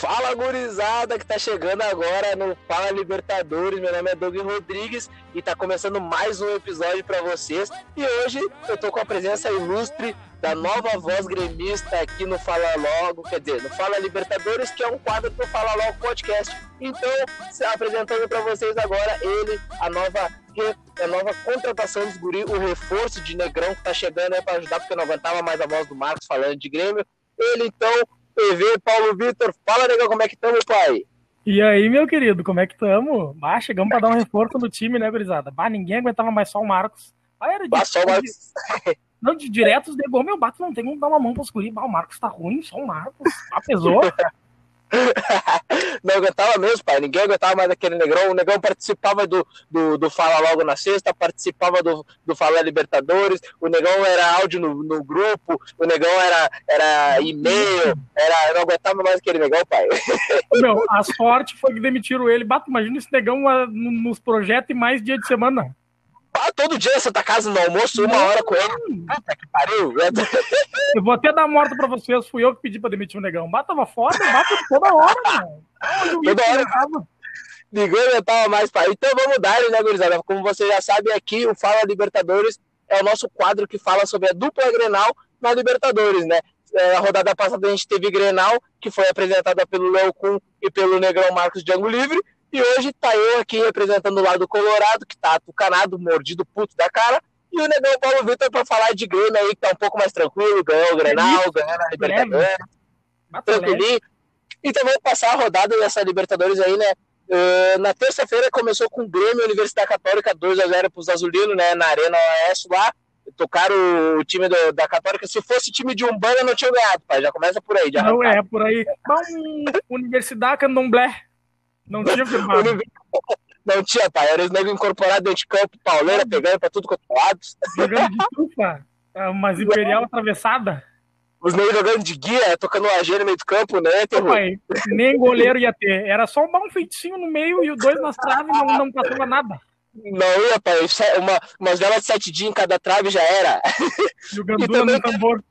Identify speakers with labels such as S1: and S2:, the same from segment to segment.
S1: Fala gurizada que tá chegando agora no Fala Libertadores. Meu nome é Doug Rodrigues e tá começando mais um episódio para vocês. E hoje eu tô com a presença ilustre da nova voz gremista aqui no Fala Logo, quer dizer, no Fala Libertadores, que é um quadro do Fala Logo Podcast. Então, apresentando para vocês agora ele, a nova a nova contratação dos guri, o reforço de Negrão que tá chegando aí para ajudar, porque não aguentava mais a voz do Marcos falando de Grêmio. Ele então TV, Paulo Vitor. Fala, negão, como é que estamos, pai?
S2: E aí, meu querido, como é que estamos? Ah, chegamos para dar um reforço no time, né, gurizada? Bah, ninguém aguentava mais só o Marcos. Ah, era
S1: bah, só o Marcos.
S2: Não, de diretos, negou, meu bato não tem como dar uma mão para os guri. Bah, o Marcos tá ruim, só o Marcos. Ah, pesou.
S1: não aguentava mesmo, pai. Ninguém aguentava mais aquele negrão. O negrão participava do, do, do Fala Logo na sexta, participava do, do Fala Libertadores. O negão era áudio no, no grupo, o negão era, era e-mail. Era, não aguentava mais aquele negão, pai.
S2: Meu, a sorte foi que demitiram ele. Bato, imagina esse negão ah, nos projetos e mais dia de semana.
S1: Ah, todo dia na Santa Casa no almoço, uma hora com ele. Puta que pariu.
S2: Eu vou até dar morta pra vocês, fui eu que pedi pra demitir o negão. Bata tava foda, bata toda hora, mano.
S1: Toda hora. Ninguém aguentava mais, pai. Então vamos dar, né, gurizada? Como vocês já sabem, aqui o Fala Libertadores é o nosso quadro que fala sobre a dupla Grenal na Libertadores, né? É, a rodada passada a gente teve Grenal, que foi apresentada pelo Léo Kuhn e pelo Negrão Marcos de Ângulo Livre. E hoje tá eu aqui representando o lado colorado, que tá atucanado, mordido, puto da cara. E o Negão Paulo Vitor para falar de Grêmio aí, que tá um pouco mais tranquilo, ganhou o Grenal, ganhou a Libertadores. Tranquilinho. Então vamos passar a rodada dessa Libertadores aí, né? Uh, na terça-feira começou com o Grêmio Universidade Católica 2x0 pros Azulinos, né? Na Arena OS lá. Tocaram o time do, da Católica. Se fosse time de Umbanda, não tinha ganhado, pai. Já começa por aí. Já
S2: não é, por aí. Bom, Universidade Candomblé. Não tinha firmado.
S1: Não tinha, pai. Era os negros incorporados dentro de campo, pauleira, pegando pra tudo quanto é lado.
S2: Jogando de tufa. É umas imperial atravessada.
S1: Os negros jogando de guia, tocando um AG no meio do campo, né?
S2: Pai, nem goleiro ia ter. Era só um feitinho no meio e os dois nas traves não, não passava nada.
S1: Não ia, pai. Uma, umas velas de sete dias em cada trave já era.
S2: Jogando no tambor.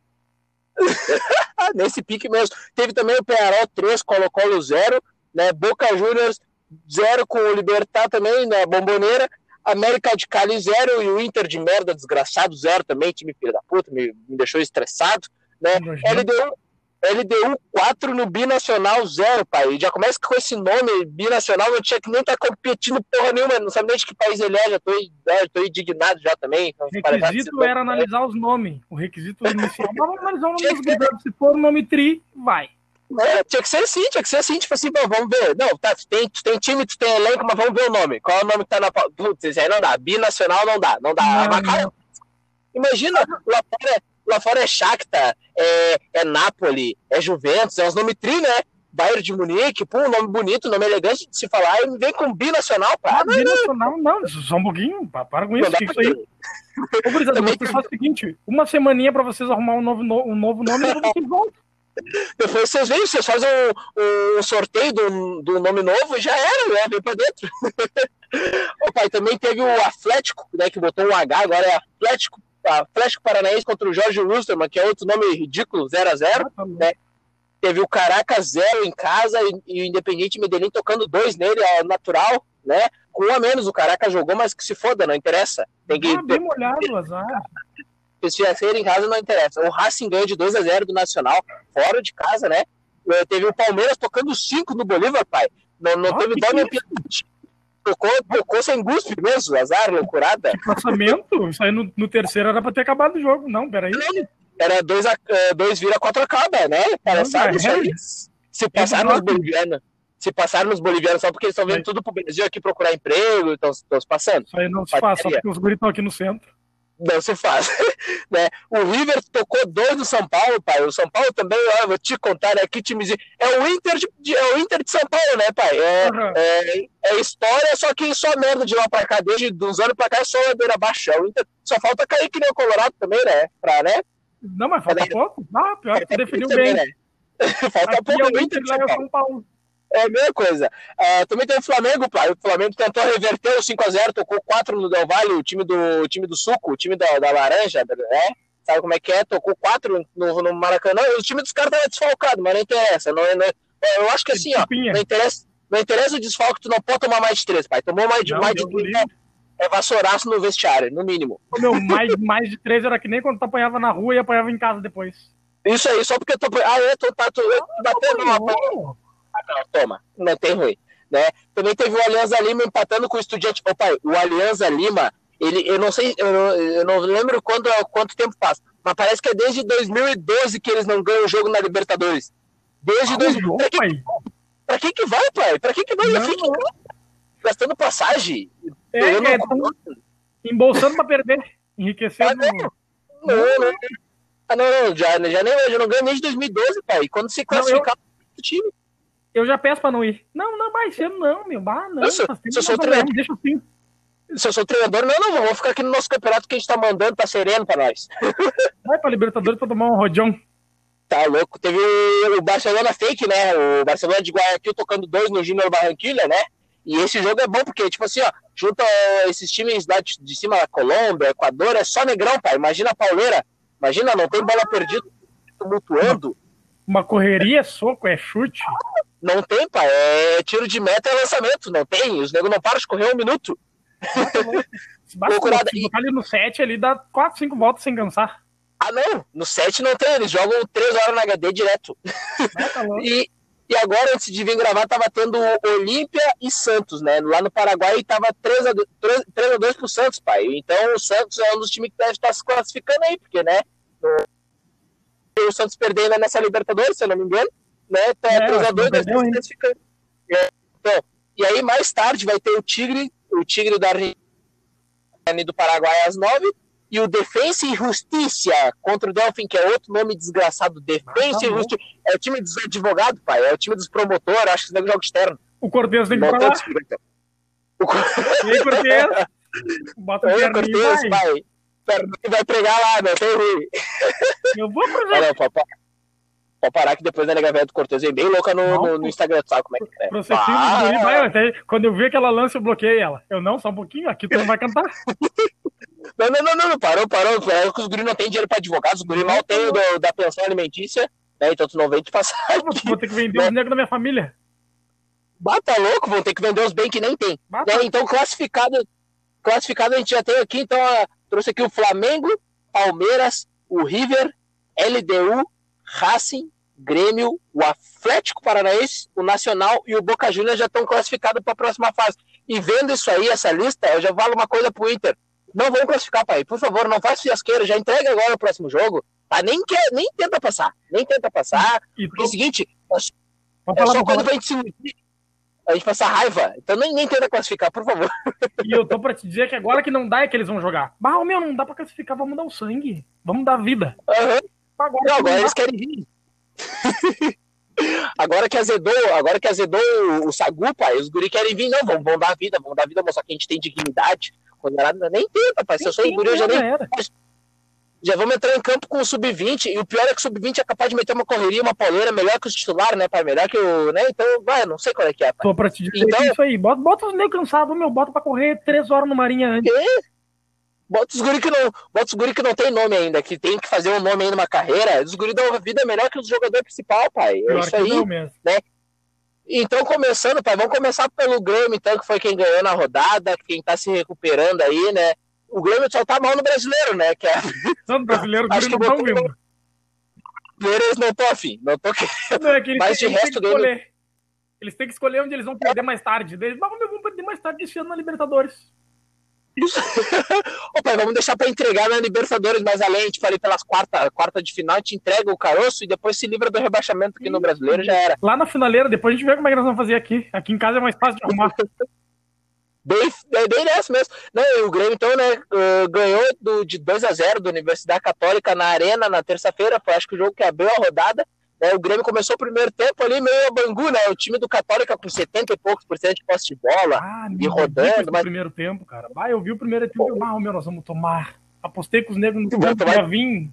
S1: Nesse pique mesmo. Teve também o Penarol 3, Colo-Colo 0 né? Boca Juniors zero com o Libertar também na bomboneira, América de Cali zero e o Inter de merda desgraçado zero também, time filho da puta, me, me deixou estressado, né? LDU LDU 4 no Binacional 0, pai. Já começa com esse nome, Binacional, não tinha que nem estar tá competindo porra nenhuma, não sabe nem de que país ele é, já tô, já tô indignado já também.
S2: O requisito era analisar os nomes, o requisito inicial. Vamos analisar o nome dos se for o nome tri, vai.
S1: É, tinha que ser assim, tinha que ser assim, tipo assim, vamos ver. Não, tá, tu tem, tu tem time, tu tem elenco, mas vamos ver o nome. Qual é o nome que tá na. Putz, aí não dá. Binacional não dá, não dá. Não, não. Imagina, lá fora, é, lá fora é Shakhtar, é, é Napoli, é Juventus, é os nomes tri, né? Bayern de Munique, pô, um nome bonito, nome elegante de se falar, e vem com binacional, pá.
S2: Ah, binacional, não, só um pouquinho, pá, para com isso, isso aí. Ô, Brisado, você faz o seguinte, uma semaninha pra vocês arrumar um novo, um novo nome e vocês voltam.
S1: Vocês veem, vocês fazem um, um sorteio do, do nome novo e já era, né? Vem pra dentro. o pai também teve o Atlético, né? Que botou um H, agora é Atlético, Atlético Paranaense contra o Jorge Lusterman, que é outro nome ridículo, 0x0, ah, tá né? Teve o Caracas 0 em casa e, e o Independente Medellín tocando dois nele, é natural, né? Com um a menos, o Caracas jogou, mas que se foda, não interessa.
S2: Tem que. Ah, bem molhado, azar
S1: se ser em casa não interessa. O Racing ganhou de 2 a 0 do Nacional, fora de casa, né? Eh, teve o Palmeiras tocando 5 no Bolívar, pai. Não, não ah, teve dó nem tocou, tocou sem guspe mesmo, azar, loucurada.
S2: Que passamento? Isso aí no, no, terceiro era pra ter acabado o jogo. Não, peraí.
S1: Era 2 a, eh, dois vira, 4 acaba, né? Palhaçada isso aí. Se passar nos bolivianos, se passar nos bolivianos só porque eles estão vendo tudo pro Brasil aqui procurar emprego, estão se passando.
S2: Isso aí não se faz, só porque os guris estão aqui no centro
S1: não se faz. né? O River tocou dois do São Paulo, pai. O São Paulo também, ó, vou te contar, né? Que timezinho. É o Inter de, é o Inter de São Paulo, né, pai? É, uhum. é, é, história, só que só merda de lá pra cá, desde uns anos pra cá, é só ladeira baixa. O Inter só falta cair que nem o Colorado também, né? Pra, né?
S2: Não, mas falta pouco. Ah, pior que tu definiu bem. Né?
S1: falta
S2: Aqui
S1: pouco.
S2: É o Inter, Inter São Paulo.
S1: É a mesma coisa. Uh, também tem o Flamengo, pai. O Flamengo tentou reverter o 5x0, tocou 4 no Del Valle, o time do, o time do Suco, o time da, da Laranja, né? Sabe como é que é? Tocou 4 no, no Maracanã. O time dos caras tava desfalcado, mas não interessa. Não, não, Eu acho que assim, ó, não interessa, não interessa o desfalque, tu não pode tomar mais de três, pai. Tomou mais de, não, mais de três, é, é vassouraço no vestiário, no mínimo.
S2: Meu, mais, mais de três era que nem quando tu apanhava na rua e apanhava em casa depois.
S1: Isso aí, só porque tu Ah, é, tu, tá, tu, tu batendo uma Ah, não, toma, não tem ruim. Né? Também teve o Alianza Lima empatando com o Estudiante. Ô, pai, o Alianza Lima, ele, eu não sei, eu não, eu não lembro quando, quanto tempo faz, mas parece que é desde 2012 que eles não ganham o jogo na Libertadores. Desde ah, 2012. Pra, que, pra que que vai, pai? Pra que que vai? Não. Gastando passagem.
S2: É, é, não... embolsando pra perder. Enriquecendo. Ah,
S1: não. Não, não. Ah, não, não, já, já nem eu já não ganho desde 2012, pai. Quando se classificar
S2: o time. Eu já peço pra não ir. Não, não, vai ser não, meu. Bah, não.
S1: Sou, se eu sou treinador, deixa assim. Se eu sou treinador, não, não, vou ficar aqui no nosso campeonato que a gente tá mandando, tá sereno pra nós.
S2: Vai pra Libertadores pra tomar um rojão.
S1: Tá louco. Teve o Barcelona fake, né? O Barcelona de Guayaquil tocando dois no Júnior Barranquilla, né? E esse jogo é bom porque, tipo assim, ó, junta esses times lá de, de cima da Colômbia, Equador, é só negrão, pai. Imagina a pauleira. Imagina, não tem bola perdida, tumultuando.
S2: Uma correria, soco, é chute.
S1: Não tem, pai. É tiro de meta e lançamento. Não tem. Os negros não param de correr um minuto.
S2: Basta, se ali no 7, ali dá 4, 5 voltas sem cansar.
S1: Ah, não. No 7 não tem. Eles jogam 3 horas na HD direto. Ah, tá e, e agora, antes de vir gravar, tava tendo Olímpia e Santos, né? Lá no Paraguai tava 3 a 2, 3, 3 a 2 pro Santos, pai. Então o Santos é um dos times que deve estar se classificando aí, porque, né? O Santos perdendo nessa Libertadores, se eu não me engano, né? Tá é, 3 a 2 deve estar se classificando. É, então, e aí mais tarde vai ter o Tigre, o Tigre da Argentina do Paraguai às 9 e o Defensa e Justiça contra o Delfim, que é outro nome desgraçado. Defensa ah, tá e Justiça. É o time dos advogados, pai. É o time dos promotores, acho que é jogo externo.
S2: O Cortez tem que falar. O E aí, Cortez?
S1: Bota o Oi, Cortez, pai. Vai pregar lá, não tem ruim.
S2: Eu vou pro Olha,
S1: papai. Pode parar que depois a nega velha do Cortez vem bem louca no, no, no, Instagram, sabe como é que é?
S2: Ah, vai, até, quando eu vi aquela lance, eu bloqueei ela. Eu não, só um pouquinho, aqui tu não vai cantar.
S1: não, não, não, não, parou, parou. É que os guris não têm dinheiro pra advogados, os guris mal têm do, da pensão alimentícia, né? Então tu não vem te passar.
S2: Vou ter que vender né? os negros da minha família.
S1: Bata louco, vão ter que vender os bens que nem tem. Né? Então, classificado, classificado a gente já tem aqui, então, ó, trouxe aqui o Flamengo, Palmeiras, o River, LDU, Racing, Grêmio, o Atlético Paranaense, o Nacional e o Boca Juniors já estão classificados para a próxima fase. E vendo isso aí, essa lista, eu já falo uma coisa pro Inter. Não vão classificar, pai. Por favor, não faz fiasqueira. Já entrega agora o próximo jogo. Tá? Nem, quer, nem tenta passar. Nem tenta passar. E porque é o seguinte, é só quando a gente se a gente passa raiva. Então nem, nem tenta classificar, por favor.
S2: E eu tô pra te dizer que agora que não dá é que eles vão jogar. Bah, meu, não dá pra classificar, vamos dar o sangue. Vamos dar vida.
S1: Uhum. Agora, não, agora eles querem vir. agora que azedou, agora que azedou o, Sagu, pai, os guri querem vir, não, vão, vão dar vida, vão dar vida, mostrar que a gente tem dignidade. Nada, nem tenta, pai. Se eu sou guri, eu já nem. Já vamos entrar em campo com o sub-20, e o pior é que o sub-20 é capaz de meter uma correria, uma pauleira melhor que os titulares, né, pai? Melhor que o. Né? Então, vai, não sei qual é que é, pai.
S2: Tô pra te dizer então, isso aí. Bota, bota os meio cansados, meu, bota pra correr três horas no Marinha antes. Que?
S1: Bota os guri que não, bota os guri que não tem nome ainda, que tem que fazer um nome aí numa carreira. Os guri dão vida melhor que os jogadores principal, pai. É isso aí, né? Então, começando, pai, vamos começar pelo Grêmio, então, que foi quem ganhou na rodada, quem tá se recuperando aí, né? O Grêmio só tá mal no brasileiro, né? Que é...
S2: Só no brasileiro, o Grêmio não tá vindo.
S1: Eles não tô afim, não tô querendo. Não, é que Mas de resto,
S2: Grêmio... Eles têm que escolher onde eles vão perder mais tarde. Eles vão perder mais tarde esse ano na Libertadores.
S1: Isso. Opa, vamos deixar para entregar na Libertadores mais além. A gente falei pelas quarta, quarta de final, a gente entrega o caroço e depois se livra do rebaixamento aqui no brasileiro, já era.
S2: Lá na finaleira, depois a gente vê como é que nós vamos fazer aqui. Aqui em casa é mais fácil de arrumar.
S1: bem, é bem nessa mesmo. Não, o Grêmio, então, né, ganhou do, de 2 a 0 da Universidade Católica na Arena na terça-feira. Foi acho que o jogo que abriu a rodada. Né, o Grêmio começou o primeiro tempo ali meio a Bangu, né? O time do Católica com 70 e poucos por cento de posse de bola ah, e rodando.
S2: Mas... primeiro tempo, cara. Bah, eu vi o primeiro tempo e ah, meu, nós vamos tomar. Apostei com os negros no tempo tomar... vir.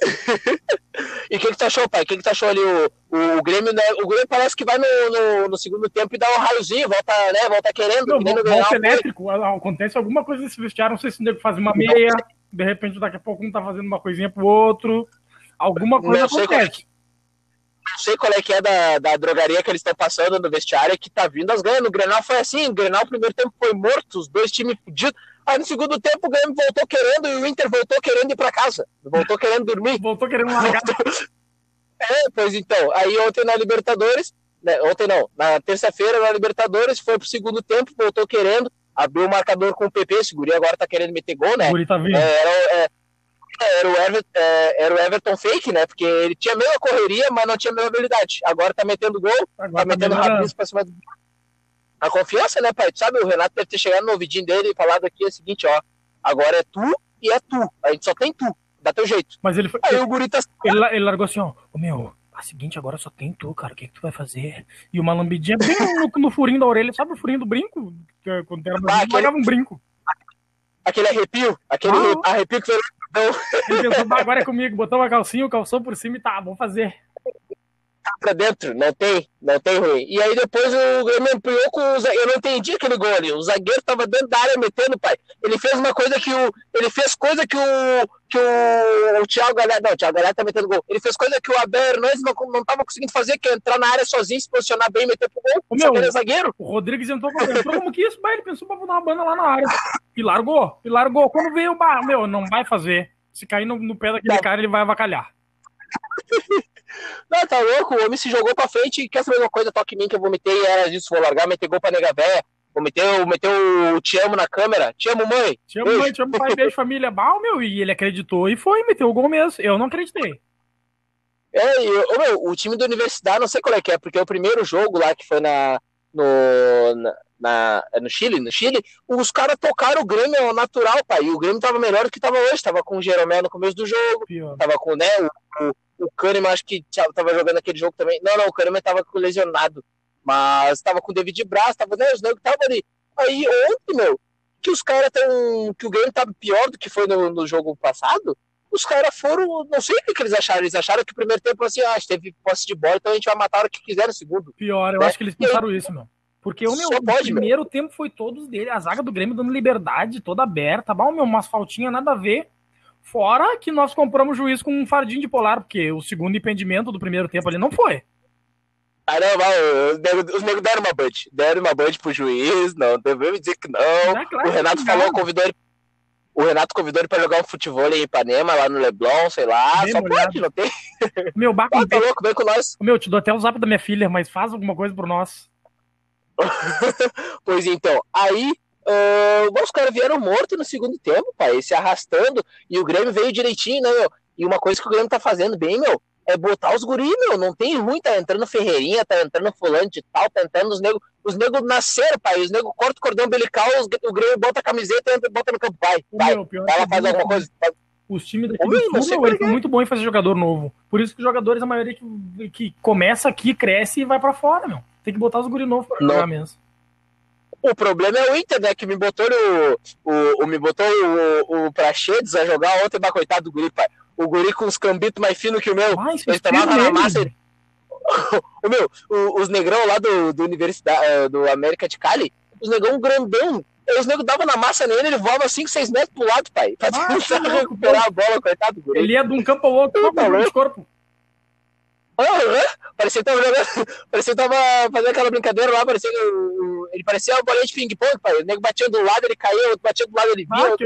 S1: e o que, que tu achou, pai? O que, que tu achou ali? O, o, Grêmio, né? O Grêmio parece que vai no, no, no, segundo tempo e dá um raiozinho, volta, né? Volta querendo. Não,
S2: querendo volta elétrico. Acontece alguma coisa nesse vestiário, não sei se o nego faz uma meia, de repente daqui a pouco um tá fazendo uma coisinha pro outro. Alguma coisa acontece.
S1: Não sei qual é que é da, da drogaria que eles estão passando no vestiário, que tá vindo as ganhas. No Grenal foi assim, o Grenal, primeiro tempo foi morto, os dois times fudidos. Aí no segundo tempo o Grêmio voltou querendo e o Inter voltou querendo ir para casa. Voltou querendo dormir.
S2: voltou querendo largar.
S1: É, pois então. Aí ontem na Libertadores, né, ontem não, na terça-feira na Libertadores, foi pro segundo tempo, voltou querendo, abriu o marcador com o PP, esse guri agora tá querendo meter gol, né?
S2: O guri tá vindo.
S1: É, era, é, era, o Everton, é, era o Everton fake, né? Porque ele tinha a mesma correria, mas não tinha a mesma habilidade. Agora tá metendo gol, agora tá, tá metendo rapidinho pra cima do... A confiança, né, pai? Tu sabe, o Renato deve ter chegado no ouvidinho dele e falado aqui o seguinte, ó, agora é tu e é tu. A gente só tem tu. Dá teu jeito.
S2: Mas ele foi.
S1: Aí o guri tá...
S2: ele, ele largou assim, ó, o meu, a seguinte, agora só tem tu, cara. O que, que tu vai fazer? E uma lambidinha bem no, no, furinho da orelha. Sabe o furinho do brinco? Quando era ah, aquele... um brinco.
S1: Aquele arrepio. Aquele ah, arrepio que foi.
S2: Ele pensou, agora é comigo. Botou uma calcinha, o calção por cima e tá, vamos fazer
S1: pra dentro, não tem, não tem ruim. E aí depois o Grêmio ampliou com o Eu não entendi aquele gol ali. O zagueiro tava dentro da área metendo, pai. Ele fez uma coisa que o. Ele fez coisa que o. Que o, o Thiago Galhardo. Não, o Thiago Galhardo tá metendo gol. Ele fez coisa que o Abel Hernandes não, não tava conseguindo fazer, que é entrar na área sozinho, se posicionar bem e meter pro gol. O meu,
S2: é zagueiro. O Rodrigues entrou, entrou como que isso, pai. Ele pensou pra botar uma banda lá na área. E largou. E largou. Quando veio o. Meu, não vai fazer. Se cair no, no pé daquele tá. cara, ele vai avacalhar.
S1: Não, tá louco, o homem se jogou pra frente e quer saber uma coisa, toque em mim que eu vomitei, era disso, vou largar, meter gol pra nega véia, meteu, meteu o te amo na câmera, te amo mãe.
S2: Te amo beijo. mãe, te amo pai, beijo família, bal, meu, e ele acreditou e foi, meteu o gol mesmo, eu não acreditei.
S1: É, eu, meu, o time da universidade, não sei qual é que é, porque o primeiro jogo lá que foi na, no, na, na, é no Chile, no Chile, os caras tocaram o Grêmio ao natural, pai. E o Grêmio tava melhor do que tava hoje. Tava com o Jeromel no começo do jogo, Pior. tava com né, o, o Kahneman, acho que tava jogando aquele jogo também. Não, não, o Kahneman tava lesionado. Mas tava com o David Braz, tava, né, os negros estavam ali. Aí ontem, meu, que os caras tão. que o game tava pior do que foi no, no jogo passado. Os caras foram. Não sei o que, eles acharam. Eles acharam que o primeiro tempo assim, ah, teve posse de bola, então a gente vai matar o que quiser no segundo.
S2: Pior, eu né? acho que eles pensaram isso, meu. Porque o, meu, pode, o primeiro meu. tempo foi todos dele, a zaga do Grêmio dando liberdade, toda aberta, bom, meu, umas faltinhas, nada a ver. Fora que nós compramos juiz com um fardinho de polar, porque o segundo impedimento do primeiro tempo ali não foi.
S1: Ah, não, mas os negros deram uma bud. Deram uma bud pro juiz, não, devemos dizer que não. É, claro, o Renato falou, não. convidou ele. O Renato convidou ele pra jogar um futebol em Ipanema, lá no Leblon, sei lá. Bem só molhado. pode, não tem.
S2: Meu, Baco,
S1: ah, tá louco, vem com nós.
S2: Meu, te dou até o zap da minha filha, mas faz alguma coisa por nós.
S1: pois então, aí Uh, os caras vieram mortos no segundo tempo, pai, se arrastando, e o Grêmio veio direitinho, né, meu? E uma coisa que o Grêmio tá fazendo bem, meu, é botar os guris, meu, não tem ruim, tá entrando Ferreirinha, tá entrando fulano de tal, tá entrando os negros, os negros nasceram, pai, os negros cortam o cordão umbilical, os, o Grêmio bota a camiseta e bota no campo, pai, vai, meu, vai lá, faz alguma coisa.
S2: Os times daqui do Sul, meu, muito bom em fazer jogador novo. Por isso que os jogadores, a maioria que, que começa aqui, cresce e vai para fora, meu. Tem que botar os guris novos pra jogar mesmo.
S1: O problema é o Inter, né? Que me botou o, o, o me botou o, o Prachedes a jogar ontem, mas coitado do guri, pai. O guri com os cambitos mais finos que o meu.
S2: Ai, ele tomava na massa. Ele...
S1: o meu, o, os negrão lá do, do Universidade, eh, do América de Cali, os negrão grandão. Os negros davam na massa nele, ele voava 5, 6 metros pro lado, pai. Pra ah, tentar recuperar a bola, coitado do guri.
S2: Ele ia de um campo ao outro, o corpo.
S1: Uhum. Parecia que tava jogando. Parecia que tava fazendo aquela brincadeira lá, parecia que ele parecia uma bolinha de ping-pong, pai. O nego batia do lado, ele caía, outro batia do lado, ele
S2: vinha. Ah, que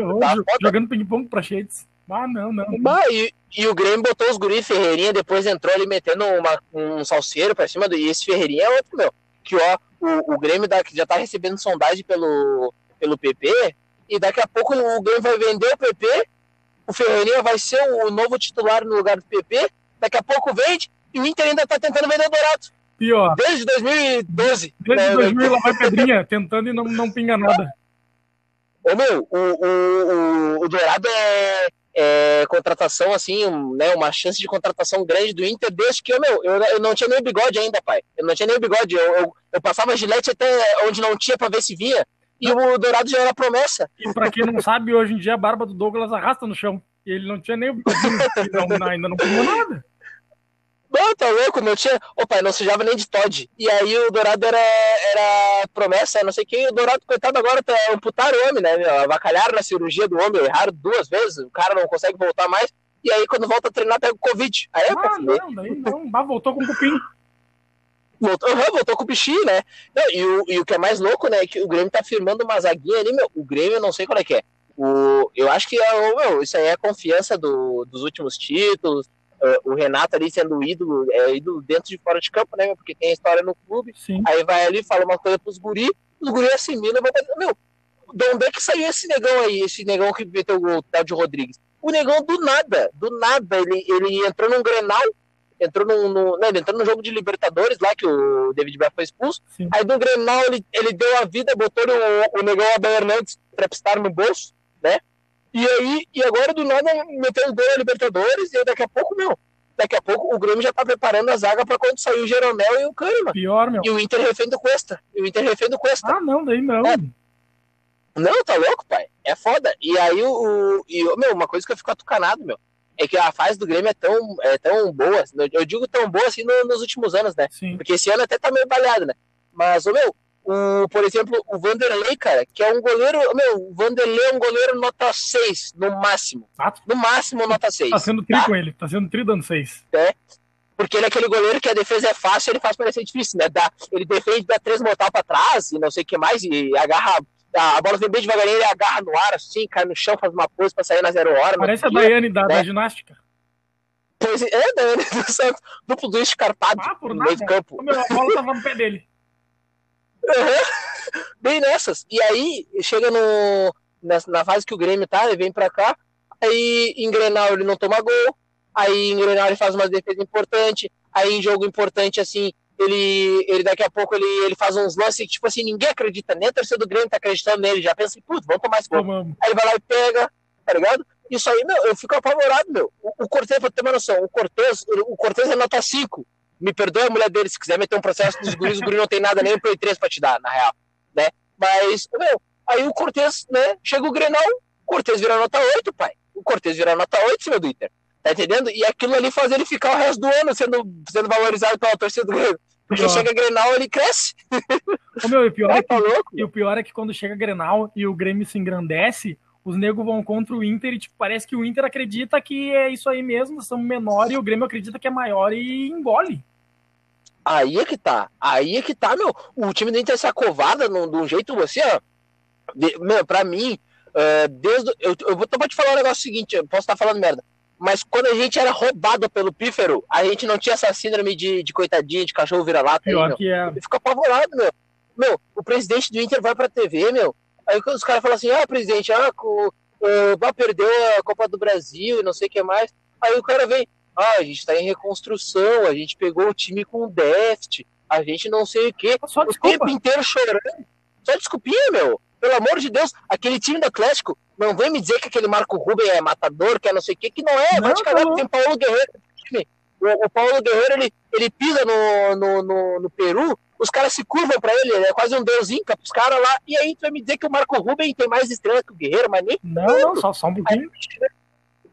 S2: jogando ping-pong pra Shades. Ah, não, não.
S1: Ah, e, e, o Grêmio botou os guris Ferreirinha, depois entrou ali metendo uma, um salseiro pra cima do. E esse Ferreirinha é outro, meu. Que ó, o, o Grêmio da, já tá recebendo sondagem pelo, pelo PP, e daqui a pouco o Grêmio vai vender o PP, o Ferreirinha vai ser o novo titular no lugar do PP, daqui a pouco vende, e o Inter ainda tá tentando vender o Dourado.
S2: Pior.
S1: Desde 2012.
S2: Desde 2000 lá vai Pedrinha, tentando e não, não pinga nada.
S1: Ô meu, o, o, o, Dourado é, é, contratação, assim, né, uma chance de contratação grande do Inter desde que, meu, eu, eu não tinha nem bigode ainda, pai. Eu não tinha nem bigode. Eu, eu, eu passava gilete até onde não tinha pra ver se via. E o Dourado já era promessa.
S2: E pra quem não sabe, hoje em dia a barba do Douglas arrasta no chão. E ele não tinha nem o bigode, não, ainda não pingou nada.
S1: Não, tá louco, não tinha. O pai não sujava nem de Todd. E aí o Dourado era, era promessa, não sei o que. O Dourado, coitado, agora tá amputaram o homem, né? Meu? Avacalharam na cirurgia do homem, erraram duas vezes. O cara não consegue voltar mais. e aí quando volta a treinar pega o Covid. Aí
S2: ah, não, daí não, ah, voltou com o cupim.
S1: Voltou, uhum, voltou com o Pichi, né? Não, e, o, e o que é mais louco, né, é que o Grêmio tá firmando uma zaguinha ali, meu. O Grêmio eu não sei qual é que é. O, eu acho que é, meu, isso aí é a confiança do, dos últimos títulos. Uh, o Renato ali sendo ídolo, é ídolo dentro de fora de campo, né? Porque tem a história no clube. Sim. Aí vai ali, fala uma coisa pros guri, os guri assimila, vai meu, de onde é que saiu esse negão aí, esse negão que meteu o gol, tal de Rodrigues? O negão do nada, do nada, ele, ele entrou num Grenal, entrou num, no, né, ele entrou num jogo de Libertadores lá, que o David Beck foi expulso, Sim. aí do Grenal ele, ele deu a vida, botou o, o negão Abel Hernandes trapstar no bolso, né, e aí, e agora do nada meteu o gol na Libertadores, e daqui a pouco, meu, daqui a pouco o Grêmio já tá preparando a zaga para quando sair o Jeromel e o Kahneman.
S2: Pior, meu.
S1: E o Inter refém do Cuesta. E o Inter refém do Cuesta.
S2: Ah, não, daí não.
S1: É. Não, tá louco, pai? É foda. E aí, o, e, meu, uma coisa que eu fico atucanado, meu, é que a fase do Grêmio é tão, é tão boa, eu digo tão boa assim no, nos últimos anos, né? Sim. Porque esse ano até tá meio baleado, né? Mas, ô, meu, o, por exemplo, o Vanderlei, cara, que é um goleiro, meu, o Vanderlei é um goleiro nota 6, no máximo. No máximo, nota 6.
S2: Tá sendo tri tá? com ele, tá sendo tri dando 6.
S1: É. Porque ele é aquele goleiro que a defesa é fácil, ele faz parecer difícil, né? Dá, ele defende, dá três mortal pra trás e não sei o que mais, e agarra a bola vem bem devagarinho, ele agarra no ar, assim, cai no chão, faz uma pose pra sair na zero hora.
S2: Parece a Daiane da, né? da ginástica.
S1: Pois é, é Daiane do Santos, duplo do escarpado ah, no meio do campo.
S2: A bola tava no pé dele.
S1: Uhum. Bem nessas. E aí, chega no, na fase que o Grêmio tá, ele vem pra cá, aí em Grenal ele não toma gol, aí em Grenal ele faz uma defesa importante, aí em jogo importante, assim, ele, ele daqui a pouco ele, ele faz uns lances que, tipo assim, ninguém acredita, nem a torcida do Grêmio tá acreditando nele, já pensa, putz, vamos tomar esse gol. Aí ele vai lá e pega, tá ligado? Isso aí, meu, eu fico apavorado, meu. O, o Cortez, pra ter uma noção, o Cortez, o Cortez é nota 5. Me perdoe a mulher dele, se quiser meter um processo dos guris, o guri não tem nada nem pro E3 pra te dar, na real, né? Mas, meu, aí o Cortez, né, chega o Grenal, o Cortez vira nota 8, pai. O Cortez vira nota 8, cima do Inter. Tá entendendo? E aquilo ali faz ele ficar o resto do ano sendo, sendo valorizado pela torcida do Grêmio. Porque pior. chega Grenal, ele cresce.
S2: Ô, meu, e, pior é, é que, tá e o pior é que quando chega Grenal e o Grêmio se engrandece, os negros vão contra o Inter e tipo, parece que o Inter acredita que é isso aí mesmo, nós somos menor e o Grêmio acredita que é maior e engole.
S1: Aí é que tá. Aí é que tá, meu. O time do Inter se acovarda de um jeito, assim, ó. De, meu, pra mim, uh, desde. Eu, eu vou, te falar um negócio seguinte, eu posso estar falando merda mas quando a gente era roubado pelo pífero, a gente não tinha essa síndrome de, de coitadinha, de cachorro vira-lata.
S2: Pior que é.
S1: Fica apavorado, meu. Meu, o presidente do Inter vai pra TV, meu. Aí os caras falam assim, ah, presidente, ah, o, vai perder a Copa do Brasil e não sei o que mais. Aí o cara vem, ah, a gente tá em reconstrução, a gente pegou o time com déficit, a gente não sei o quê.
S2: Só
S1: o tempo inteiro chorando. Só desculpinha, meu. Pelo amor de Deus, aquele time do Atlético não vem me dizer que aquele Marco Ruben é matador, que é não sei o que, que não é. Não, vai te cagar, tem o Paulo Guerreiro. O, o Paulo Guerreiro, ele, ele pisa no, no, no, no Peru, os caras se curvam pra ele, ele é quase um deus inca pros caras lá, e aí tu vai me dizer que o Marco Ruben tem mais estrela que o Guerreiro, mas nem...
S2: Não, não, só, só um pouquinho.
S1: Aí,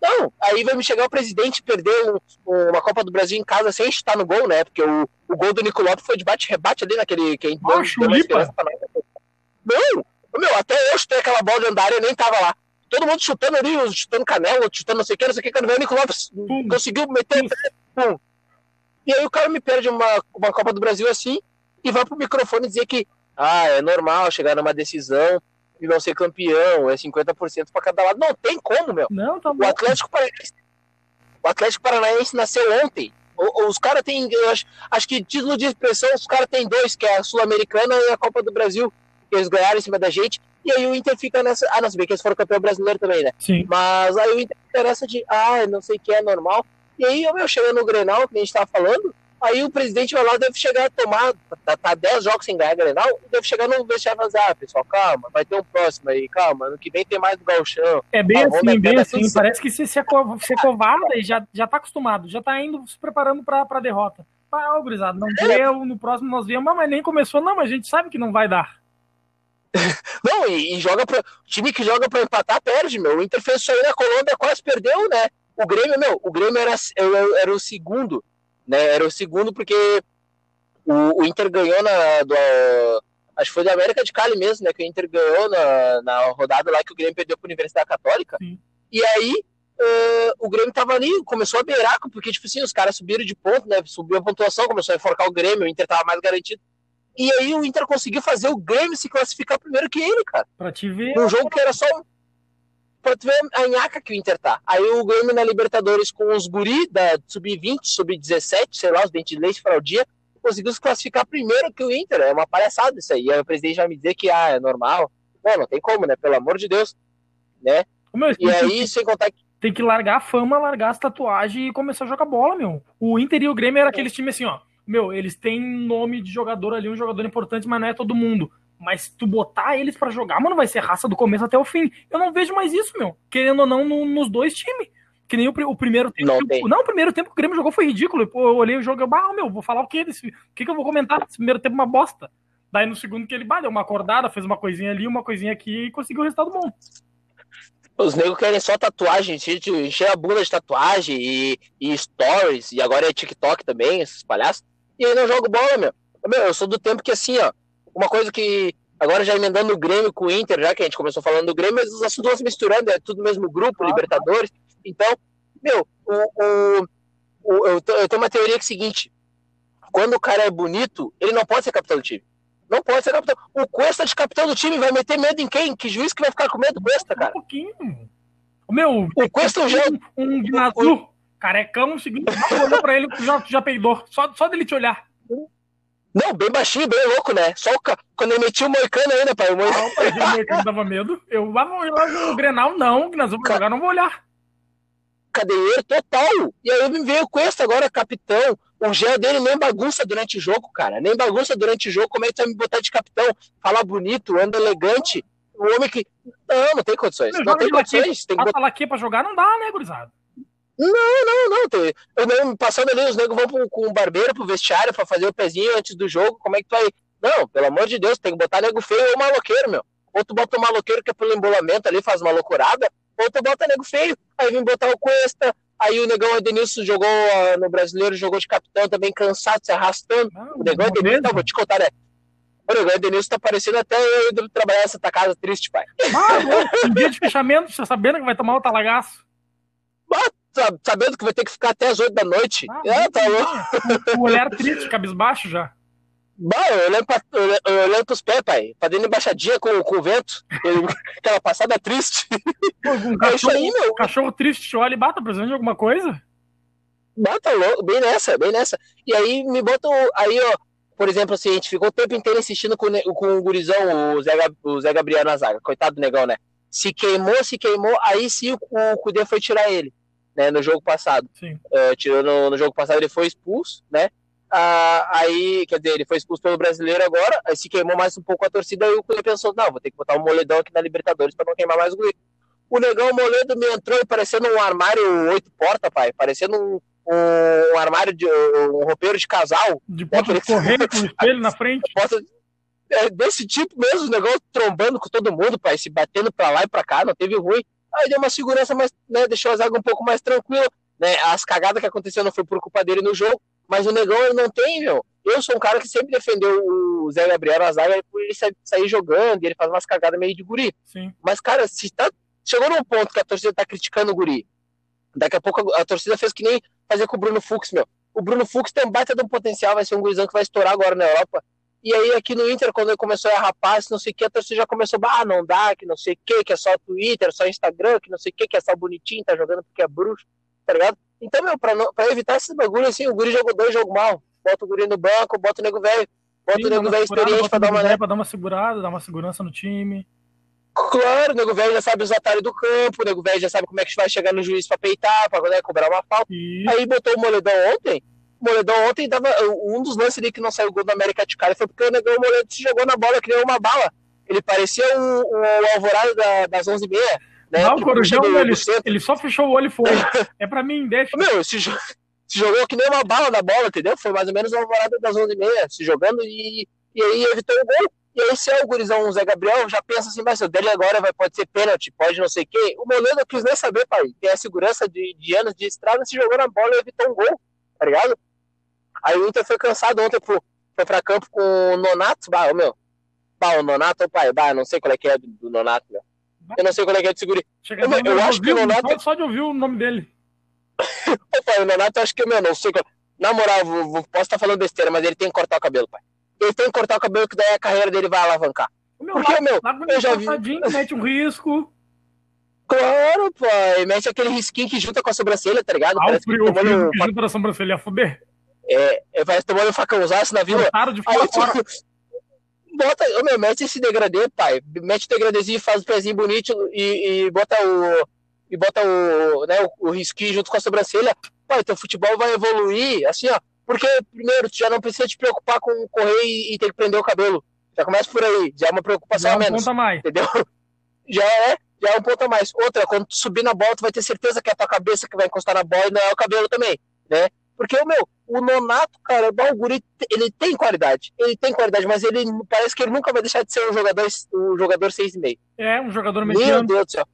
S1: não, aí vai me chegar o presidente perder um, uma Copa do Brasil em casa sem estar no gol, né? Porque o, o gol do Nico Lopes foi de bate-rebate ali naquele... Que
S2: ah, deu,
S1: Não, meu, até eu chutei aquela bola da área, eu nem tava lá. Todo mundo chutando ali, chutando canela, chutando não sei o que, não sei o que, quando veio o Nico Lopes Pum. conseguiu meter. E aí o cara me perde uma, uma Copa do Brasil assim e vai pro microfone dizer que ah, é normal chegar numa decisão e não ser campeão, é 50% para cada lado. Não tem como, meu.
S2: Não, tá
S1: bom. O Atlético Paranaense, o Atlético Paranaense nasceu ontem. Os caras têm, acho, acho que título de expressão, os caras têm dois, que é a Sul-Americana e a Copa do Brasil que eles ganharam em cima da gente, e aí o Inter fica nessa. Ah, não, se bem que eles foram campeão brasileiro também, né?
S2: Sim.
S1: Mas aí o Inter fica nessa de, ah, não sei o que é normal. E aí, meu, chegando no Grenal, que a gente tava falando, aí o presidente vai lá, deve chegar a tomar, tá, tá 10 jogos sem ganhar Grenal, deve chegar no vestiário e falar, ah, pessoal, calma, vai ter um próximo aí, calma, ano que vem tem mais do galchão.
S2: É bem ah, assim, bem assim, parece que se, se, se é covarda e já, já tá acostumado, já tá indo se preparando pra, pra derrota. Ah, gurizada, não é. deu, no próximo nós vemos, mas nem começou, não, mas a gente sabe que não vai dar.
S1: Não, e, e joga pra. O time que joga pra empatar perde, meu. O Inter fez isso aí na Colômbia, quase perdeu, né? O Grêmio, meu, o Grêmio era, era o segundo, né? Era o segundo porque o, o Inter ganhou na. Do, acho que foi da América de Cali mesmo, né? Que o Inter ganhou na, na rodada lá que o Grêmio perdeu pra Universidade Católica. Sim. E aí, uh, o Grêmio tava ali, começou a beirar, porque, tipo assim, os caras subiram de ponto, né? Subiu a pontuação, começou a enforcar o Grêmio, o Inter tava mais garantido. E aí o Inter conseguiu fazer o Grêmio se classificar primeiro que ele, cara.
S2: Pra te ver.
S1: Num jogo que era só pra tu ver a nhaca que o Inter tá. Aí o Grêmio na Libertadores com os guri da sub-20, sub-17, sei lá, os dentes de leite dia, conseguiu se classificar primeiro que o Inter. É uma palhaçada isso aí. Aí o presidente vai me dizer que ah, é normal. Não, não tem como, né? Pelo amor de Deus. Né?
S2: Meu, e aí, sem contar que. Tem que largar a fama, largar as tatuagens e começar a jogar bola, meu. O Inter e o Grêmio era aqueles times assim, ó. Meu, eles têm nome de jogador ali, um jogador importante, mas não é todo mundo. Mas tu botar eles para jogar, mano, vai ser raça do começo até o fim. Eu não vejo mais isso, meu. Querendo ou não, no, nos dois times. Que nem o, o primeiro tempo. Não, que, não, o primeiro tempo que o Grêmio jogou foi ridículo. Eu olhei o jogo e eu, ah, meu, vou falar o quê desse. O que, que eu vou comentar? Esse primeiro tempo uma bosta. Daí no segundo que ele bah, deu uma acordada, fez uma coisinha ali, uma coisinha aqui e conseguiu o resultado bom.
S1: Os negros querem só tatuagem, encher a bunda de tatuagem e, e stories, e agora é TikTok também, esses palhaços. E aí não jogo bola, meu. Meu, eu sou do tempo que assim, ó, uma coisa que agora já emendando o Grêmio com o Inter, já que a gente começou falando do Grêmio, mas os assuntos vão se misturando, é tudo mesmo grupo, Libertadores. Então, meu, o, o, o, eu, eu tenho uma teoria que é a seguinte: quando o cara é bonito, ele não pode ser capitão do time. Não pode ser capitão. O Cuesta de capitão do time vai meter medo em quem? Que juiz que vai ficar com medo do Cuesta, cara? Um pouquinho.
S2: O meu.
S1: O Cuesta já.
S2: Um, um azul, carecão, seguinte, olhou pra ele já, já peidou. Só, só dele te olhar.
S1: Não, bem baixinho, bem louco, né? Só o ca... quando ele metia o Moicano ainda, pai. O
S2: Moicano, ah, o Moicano dava medo. Eu lá no Grenal, não, que nós vamos jogar, não vou olhar.
S1: Cadeiro total. E aí me veio com esse agora, capitão. O gel dele nem bagunça durante o jogo, cara. Nem bagunça durante o jogo. Como é vai me botar de capitão? Fala bonito, anda elegante. O homem que. Não, não tem condições. Não, não tem condições. Tem
S2: que botar... aqui pra jogar não dá, né, gurizada?
S1: Não, não, não. Tem... Eu mesmo, passando ali, os negros vão pro, com o barbeiro pro vestiário pra fazer o pezinho antes do jogo. Como é que tu vai. Não, pelo amor de Deus, tem que botar nego feio ou maloqueiro, meu. Ou tu bota o maloqueiro que é pelo embolamento ali, faz uma loucurada, ou tu bota nego feio. Aí vem botar o Cuesta, aí o negão Edenilson jogou uh, no brasileiro, jogou de capitão também, cansado, se arrastando. O negão Edenilson, vou te contar, né? O negão Edenilson tá parecendo até eu indo trabalhar nessa casa triste, pai.
S2: Ah, um dia de fechamento, você sabendo que vai tomar o talagaço.
S1: Bota sabendo que vai ter que ficar até as 8 da noite. Ah, é, tá
S2: louco. O olhar triste, cabisbaixo já.
S1: Bah, eu olhando, pra, olhando pros pés, pai. Fazendo embaixadinha com, com o vento. Aquela passada triste.
S2: Um cachorro, é isso aí, meu. Cachorro triste, olha e bata, precisando de alguma coisa?
S1: Bata louco, bem nessa, bem nessa. E aí me botam. Aí, ó, por exemplo, assim, a gente ficou o tempo inteiro insistindo com, com o gurizão, o Zé, o Zé Gabriel na zaga. Coitado do negão, né? Se queimou, se queimou, aí sim o, o Cudê foi tirar ele né, no jogo passado. Uh, tirou no, no, jogo passado, ele foi expulso, né? Uh, aí, quer dizer, ele foi expulso pelo brasileiro agora, aí se queimou mais um pouco a torcida, aí o Cunha pensou, não, vou ter que botar um moledão aqui na Libertadores para não queimar mais o Guri. O negão Moledo me entrou parecendo um armário oito porta, pai, parecendo um, um, um armário de um roupeiro de casal.
S2: De porta né, correndo com o espelho na frente. Porta,
S1: é, desse tipo mesmo, o negócio trombando com todo mundo, pai, se batendo pra lá e pra cá, não teve ruim. Aí deu uma segurança mais, né, deixou a zaga um pouco mais tranquila, né? As cagadas que aconteceram não foi por culpa dele no jogo, mas o Negão ele não tem, meu. Eu sou um cara que sempre defendeu o Zé Gabriel na zaga por ele sair jogando, e ele faz umas cagadas meio de guri.
S2: Sim.
S1: Mas, cara, se tá, chegou num ponto que a torcida tá criticando o guri, daqui a pouco a, a torcida fez que nem fazer com o Bruno Fux, meu. O Bruno Fux tem um baita de um potencial, vai ser um gurizão que vai estourar agora na Europa. E aí aqui no Inter, quando ele começou a rapaz, não sei o que, a torcida já começou, ah, não dá, que não sei o que, que é só Twitter, só Instagram, que não sei o que, que é só bonitinho, tá jogando porque é bruxo, tá ligado? Então, meu, pra, não, pra evitar esses bagulho assim, o guri jogou dois jogos mal. Bota o guri no banco, bota o nego velho, bota Sim, o nego velho experiente pra dar uma.
S2: Né? Pra dar uma segurada, dar uma segurança no time.
S1: Claro, o nego velho já sabe os atalhos do campo, o nego velho já sabe como é que vai chegar no juiz pra peitar, pra né, cobrar uma falta. Aí botou o moledão ontem, Moledão ontem dava. Um dos lances ali que não saiu gol do América de cara foi porque o Negão Moledo se jogou na bola, criou uma bala. Ele parecia o, o Alvorado da, das 11h30. Né?
S2: Não, o Corujão, ele, ele só fechou o olho e foi. é pra mim, deixa.
S1: Meu, se, se jogou que nem uma bala na bola, entendeu? Foi mais ou menos o Alvorado das 11h30, se jogando e, e aí evitou o gol. E aí, se é o gurizão o Zé Gabriel, já pensa assim, mas o dele agora vai, pode ser pênalti, pode não sei o quê. O Moledo quis nem saber, pai. Tem a segurança de, de anos de estrada, se jogou na bola e evitou um gol, tá ligado? Aí o Inter foi cansado ontem, pro, foi pra campo com o Nonato, bah, meu. Bah, o Nonato, pai, bah, não sei qual é que é do, do Nonato, meu. Eu não sei qual é que é de segurança.
S2: Eu, eu, eu acho que o Nonato. Só, só de ouvir o nome dele.
S1: Ô, pai, o Nonato, eu acho que, meu, não sei qual. Na moral, vou, vou, posso estar falando besteira, mas ele tem que cortar o cabelo, pai. Ele tem que cortar o cabelo, que daí a carreira dele vai alavancar.
S2: Meu, Porque, meu, eu já vi. Mete um risco.
S1: Claro, pai. Mete aquele risquinho que junta com a sobrancelha, tá ligado?
S2: Ah, Parece o frio, que, tomando... que junta na sobrancelha, fuder.
S1: É, é, vai tomando um facãozaço na vila.
S2: Aí, tu,
S1: bota, meu, mete esse degradê, pai. Mete o degradêzinho, faz o pezinho bonito e, e bota o. E bota o, né, o, o risquinho junto com a sobrancelha. Pai, teu futebol vai evoluir, assim, ó. Porque, primeiro, tu já não precisa te preocupar com correr e, e ter que prender o cabelo. Já começa por aí, já é uma preocupação já é a menos.
S2: Ponto mais.
S1: Entendeu? Já é, já é um ponto a mais. Outra, quando tu subir na bola, tu vai ter certeza que é a tua cabeça que vai encostar na bola e não é o cabelo também, né? Porque o meu, o Nonato, cara, o Guri, ele tem qualidade. Ele tem qualidade, mas ele parece que ele nunca vai deixar de ser um jogador, um jogador 6,5.
S2: É, um jogador mediano.
S1: Meu Deus do céu.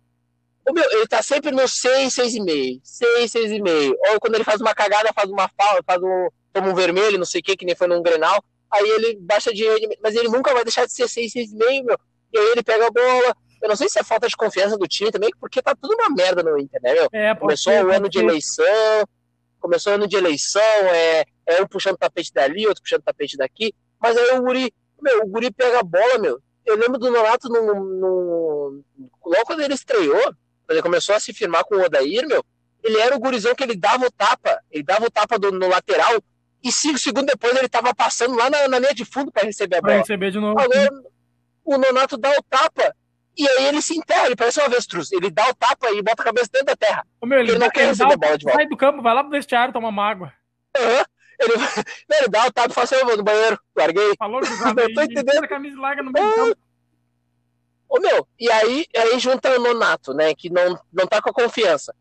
S1: O meu, ele tá sempre no 6, 6,5. 6, 6,5. Ou quando ele faz uma cagada, faz uma falta, faz um. toma um vermelho, não sei o que, que nem foi num Grenal. Aí ele baixa de mas ele nunca vai deixar de ser 6, 6,5, meu. E aí ele pega a bola. Eu não sei se é falta de confiança do time também, porque tá tudo uma merda no Inter, né, meu?
S2: É,
S1: Começou o ano de eleição, começou ano de eleição, é, é um puxando tapete dali, outro puxando tapete daqui, mas aí o Guri, meu, o Guri pega a bola, meu. Eu lembro do Nonato no, no, logo quando ele estreou, quando ele começou a se firmar com o Odair, meu, ele era o gurizão que ele dava o tapa, ele dava o tapa do, no lateral, e cinco segundos depois ele tava passando lá na, na linha de fundo para receber a bola.
S2: Pra receber de novo.
S1: Agora, o Nonato dá o tapa, e aí ele se enterra, ele parece um avestruz. Ele dá o tapa e bota a cabeça dentro da terra.
S2: Ô, meu, ele, ele não quer receber a bola de volta. Sai do campo, vai lá pro vestiário tomar uma água.
S1: Uhum. Ele, ele dá o tapa e fala assim, eu vou no banheiro, larguei.
S2: Falou que não tô entendendo. A camisa larga no meio do campo.
S1: Ô, meu, e aí, aí junta o Nonato, né, que não, não tá com a confiança.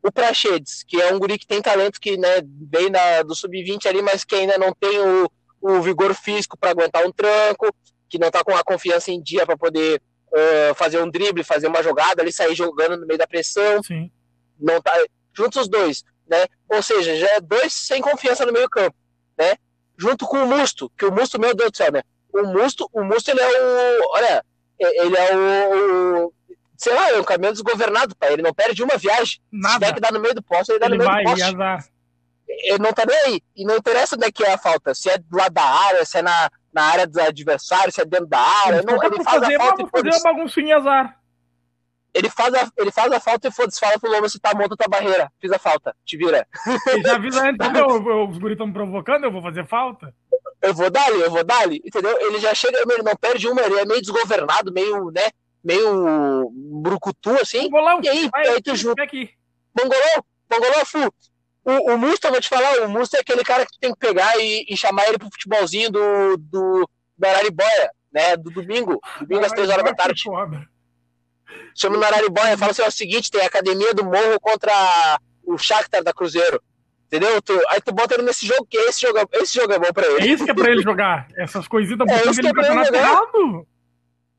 S1: O Prachedes, que é um guri que tem talento, que né, vem da, do sub-20 ali, mas que ainda não tem o, o vigor físico para aguentar um tranco, que não tá com a confiança em dia para poder uh, fazer um drible, fazer uma jogada ali, sair jogando no meio da pressão.
S2: Sim.
S1: Não tá, juntos os dois, né? Ou seja, já é dois sem confiança no meio campo, né? Junto com o Musto, que o Musto, meu Deus do céu, né? O Musto, o Musto ele é o, olha, ele é o, o sei lá, é um caminhão desgovernado, pai. Ele não perde uma viagem.
S2: Nada. Se
S1: tiver que dar no meio do poste, ele dá ele no meio vai, do poste. Azar. Ele não tá nem aí. E não interessa onde é que é a falta. Se é do lado da área, se é na, na área dos adversários, se é dentro da área. Não, ele faz fazer, a falta e
S2: fazer uma baguncinha azar.
S1: Ele faz, a, ele faz a falta e foda-se, fala pro Loma se tá monta tua barreira. Fiz a falta, te vira.
S2: Ele já avisa antes, meu, os guris estão me provocando, eu vou fazer falta.
S1: Eu vou dar-lhe, eu vou dar-lhe, entendeu? Ele já chega, ele não perde uma, ele é meio desgovernado, meio, né, meio brucutu, assim.
S2: Mongolão,
S1: e aí, vai, aí tu junta. Mongolão, Mongolão, fu. O, o Musto, eu vou te falar, o Musto é aquele cara que tu tem que pegar e, e chamar ele pro futebolzinho do, do, do Araribóia, né? Do domingo. Domingo às três horas da tarde. Chama no Araribóia, fala assim: é o seguinte, tem a academia do Morro contra o Shakhtar da Cruzeiro. Entendeu? Tu, aí tu bota ele nesse jogo, que esse jogo, esse jogo é bom pra ele.
S2: É isso que é pra ele jogar. Essas coisinhas
S1: é isso que é pra ele jogar.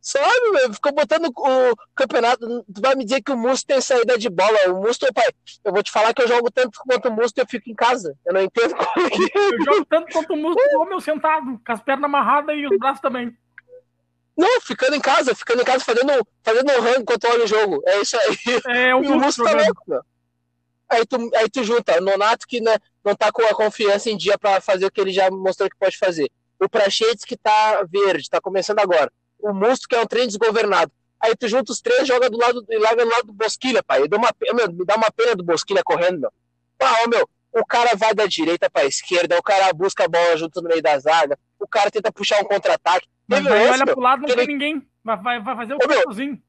S1: Sabe, meu? Ficou botando o campeonato. Tu vai me dizer que o Musto tem saída de bola. O Musto, pai, eu vou te falar que eu jogo tanto quanto o Musto e eu fico em casa. Eu não entendo como
S2: que... Eu jogo tanto quanto o Musto, o meu sentado, com as pernas amarradas e os braços também.
S1: Não, ficando em casa, ficando em casa fazendo, fazendo um rango enquanto olha o jogo. É isso aí.
S2: É, o, o Musto tá louco, meu.
S1: Aí tu, aí tu junta o Nonato que né, não tá com a confiança em dia para fazer o que ele já mostrou que pode fazer. O Prachetes que tá verde, tá começando agora o Musto, que é um trem desgovernado. Aí tu junta os três, joga do lado e larga do lado do Bosquilha, pai. Eu dou uma, meu, me dá uma pena do Bosquilha correndo, meu. Pá, ó, meu, o cara vai da direita pra esquerda, o cara busca a bola junto no meio da zaga, o cara tenta puxar um contra-ataque.
S2: Mas aí olha pro lado, não tem ele... ninguém. Vai, vai fazer o um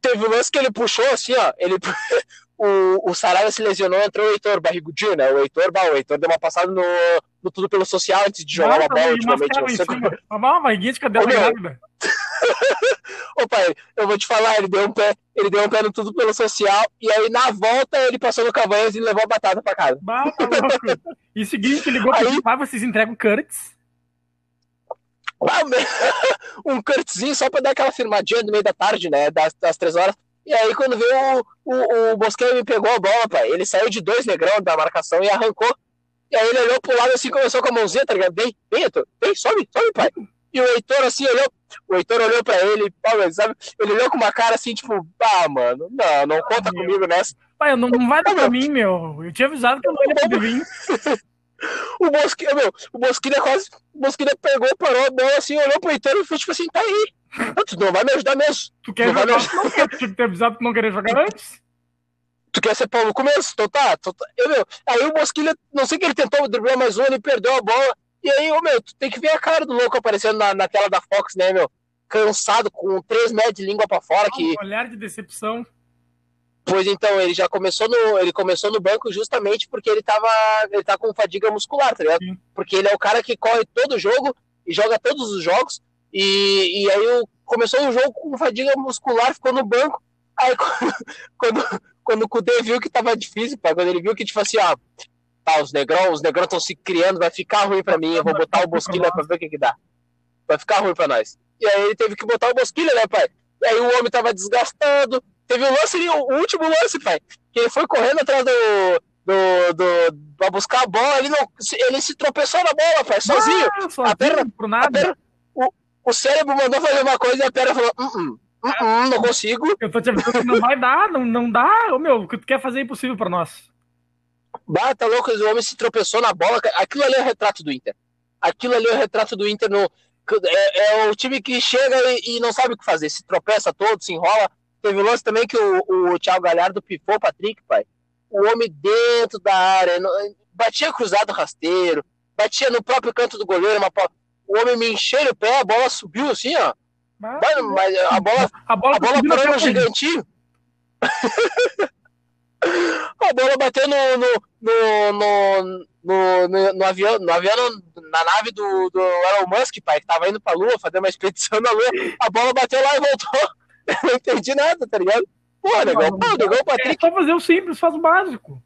S1: Teve um lance que ele puxou assim, ó. Ele, o, o Saraiva se lesionou, entrou o Heitor barrigudinho, né? O Heitor, bah, o Heitor deu uma passada no, no tudo pelo social antes de jogar Nossa, uma bola ultimamente. Não sei como...
S2: Uma barriguinha de cadela grávida.
S1: Ô pai, eu vou te falar, ele deu um pé, ele deu um pé no tudo pelo social, e aí na volta ele passou no Cavanhas e levou a batata pra casa.
S2: Bah, tá louco. E seguinte, ligou aí... pra vocês entregam Curtis.
S1: Ah, um Curtiszinho só pra dar aquela firmadinha no meio da tarde, né? Das, das três horas. E aí, quando veio o, o, o Bosqueiro me pegou a bola, pai, ele saiu de dois negrão da marcação e arrancou. E aí ele olhou pro lado assim, começou com a mãozinha, tá ligado? Vem, vem, Heitor, vem, sobe, sobe, pai. E o Heitor assim olhou, o Heitor olhou pra ele, sabe? Ele olhou com uma cara assim, tipo, ah, mano, não, não conta ah, comigo nessa.
S2: Pai, não, não vai dar pra mim, meu. Eu tinha avisado que eu não ia poder vir.
S1: o Mosquilha, meu, o Mosquilha quase. O Mosquilha pegou, parou a bola assim, olhou pro Heitor e foi tipo assim, tá aí. Tu não vai me ajudar mesmo.
S2: Tu quer
S1: não
S2: jogar? Não quer, tu tinha que ter avisado que não queria jogar antes.
S1: Tu quer ser pau no começo? Então tá. Então tá. Eu, meu, aí o Mosquilha, não sei que ele tentou driblar mais um, ele perdeu a bola. E aí, ô, meu, tu tem que ver a cara do louco aparecendo na, na tela da Fox, né, meu? Cansado, com três metros de língua pra fora. que...
S2: Um olhar de decepção.
S1: Pois então, ele já começou no, ele começou no banco justamente porque ele tava, ele tá com fadiga muscular, tá ligado? Sim. Porque ele é o cara que corre todo jogo e joga todos os jogos. E, e aí começou o jogo com fadiga muscular, ficou no banco. Aí quando, quando o Kudê viu que tava difícil, pá, quando ele viu que, tipo assim, ó, tá, os negrão, os negrão estão se criando, vai ficar ruim pra mim, eu vou botar o Bosquilha pra ver o que que dá. Vai ficar ruim pra nós. E aí ele teve que botar o Bosquilha, né, pai? E aí o homem tava desgastando. Teve o lance ali, o último lance, pai, que ele foi correndo atrás do, do, do, pra buscar a bola, ele, não, ele se tropeçou na bola, pai, sozinho. Ah, a perna,
S2: por nada.
S1: Perna, o, cérebro mandou fazer uma coisa e a perna falou, uh -uh, uh -uh, não consigo.
S2: Eu tô te avisando que não vai dar, não, não dá. Ô, meu, o que tu quer fazer é impossível pra nós.
S1: Bata tá louco, o homem se tropeçou na bola. Aquilo ali é o retrato do Inter. Aquilo ali é o retrato do Inter no. É, é o time que chega e, e, não sabe o que fazer. Se tropeça todo, se enrola. Teve um lance também que o, o Thiago Galhardo pifou o Patrick, pai. O homem dentro da área, batia cruzado rasteiro, batia no próprio canto do goleiro, uma, o homem me encheu o pé, a bola subiu assim, ó. Mas, mas a bola, a bola, a bola parou no gigantinho. a bola bateu no, no, no, no, no, avião, no avião, na nave do, do Elon Musk, pai, que tava indo pra Lua, fazer uma expedição na Lua. A bola bateu lá e voltou. Eu não entendi nada, tá ligado? Pô, negão, pô, negão, o Patrick.
S2: É só fazer o simples, faz o básico.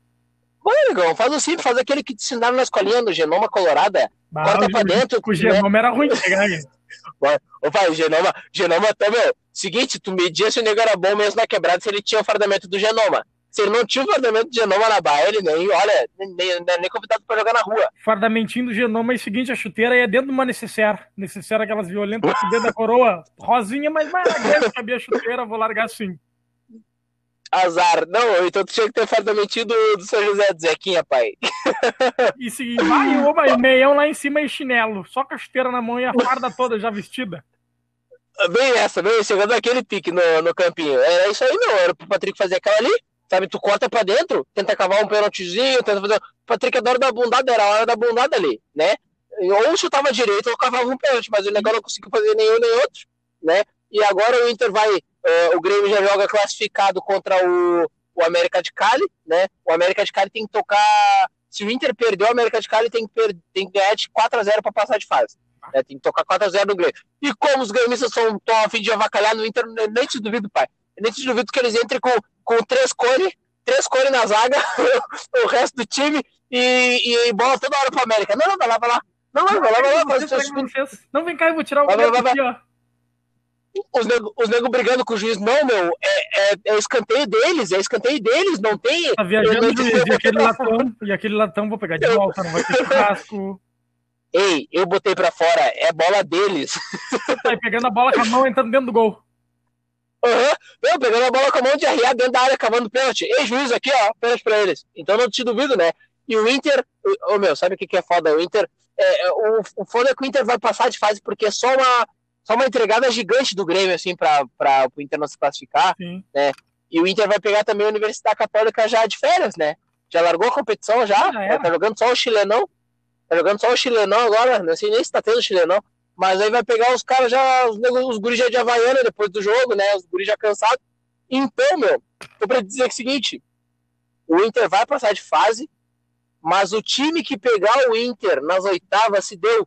S1: Pô, negão, faz o simples, faz aquele que te ensinaram na escolinha do genoma colorada. Bah, corta pra dentro.
S2: O genoma né? era ruim de pegar
S1: Ô, pai, o genoma, genoma até, meu, seguinte, tu media se o nego era bom mesmo na quebrada se ele tinha o fardamento do genoma. Se ele não tinha o fardamento do genoma na barra, ele nem, olha, nem, nem, nem convidado pra jogar na rua.
S2: Fardamentinho do genoma é o seguinte, a chuteira é dentro de uma necessaire. Necessaire aquelas violentas dentro da coroa. Rosinha, mas mais grande cabia a chuteira, vou largar assim.
S1: Azar. Não, então tu tinha que ter fardamentinho do, do São José do Zequinha, pai.
S2: E se vai, e meião lá em cima e chinelo. Só com a chuteira na mão e a farda toda já vestida.
S1: Bem essa, bem, chegando aquele pique no, no campinho. Era isso aí, meu. Era pro Patrick fazer aquela ali. Sabe, tu corta pra dentro, tenta cavar um pênaltizinho, tenta fazer. O Patrick adora da bundada, era a hora da bundada ali, né? Ou chutava direito ou cavava um pênalti, mas o legal não conseguiu fazer nenhum nem outro, né? E agora o Inter vai. Uh, o Grêmio já joga classificado contra o, o América de Cali, né? O América de Cali tem que tocar. Se o Inter perdeu, o América de Cali tem que, per... tem que ganhar de 4x0 para passar de fase. Né? Tem que tocar 4x0 no Grêmio. E como os gremistas estão a fim de avacalhar no Inter, nem te duvido, pai. Nem te duvido que eles entrem com, com três cores, três cores na zaga, o resto do time, e, e bola toda hora pro América. Não, não, vai lá, vai lá. Não, não, vai lá, vai lá.
S2: Não, vem cá, eu vou tirar o vai, vai, vai, aqui, ó
S1: os negros nego brigando com o juiz. Não, meu, é, é, é, escanteio deles, é escanteio deles, não tem.
S2: Tá viajando de, e aquele latão, e aquele latão vou pegar de volta, não vai ter churrasco.
S1: Ei, eu botei pra fora, é bola deles.
S2: Tá pegando a bola com a mão entrando dentro do gol.
S1: Aham, uhum. pegando a bola com a mão de arriar dentro da área, cavando pênalti. Ei, juiz, aqui, ó, pênalti pra eles. Então não te duvido, né? E o Inter, ô oh, meu, sabe o que, que é foda? O Inter, é, o, o foda é que o Inter vai passar de fase porque é só uma só uma entregada gigante do Grêmio, assim, para o Inter não se classificar, Sim. né? E o Inter vai pegar também a Universidade Católica já de férias, né? Já largou a competição já, já tá jogando só o chilenão, tá jogando só o chilenão agora, não sei nem se tá tendo chilenão, mas aí vai pegar os caras já, os, os guris já de Havaiana depois do jogo, né? Os guris já cansados. Então, meu, tô pra dizer que é o seguinte, o Inter vai passar de fase, mas o time que pegar o Inter nas oitavas se deu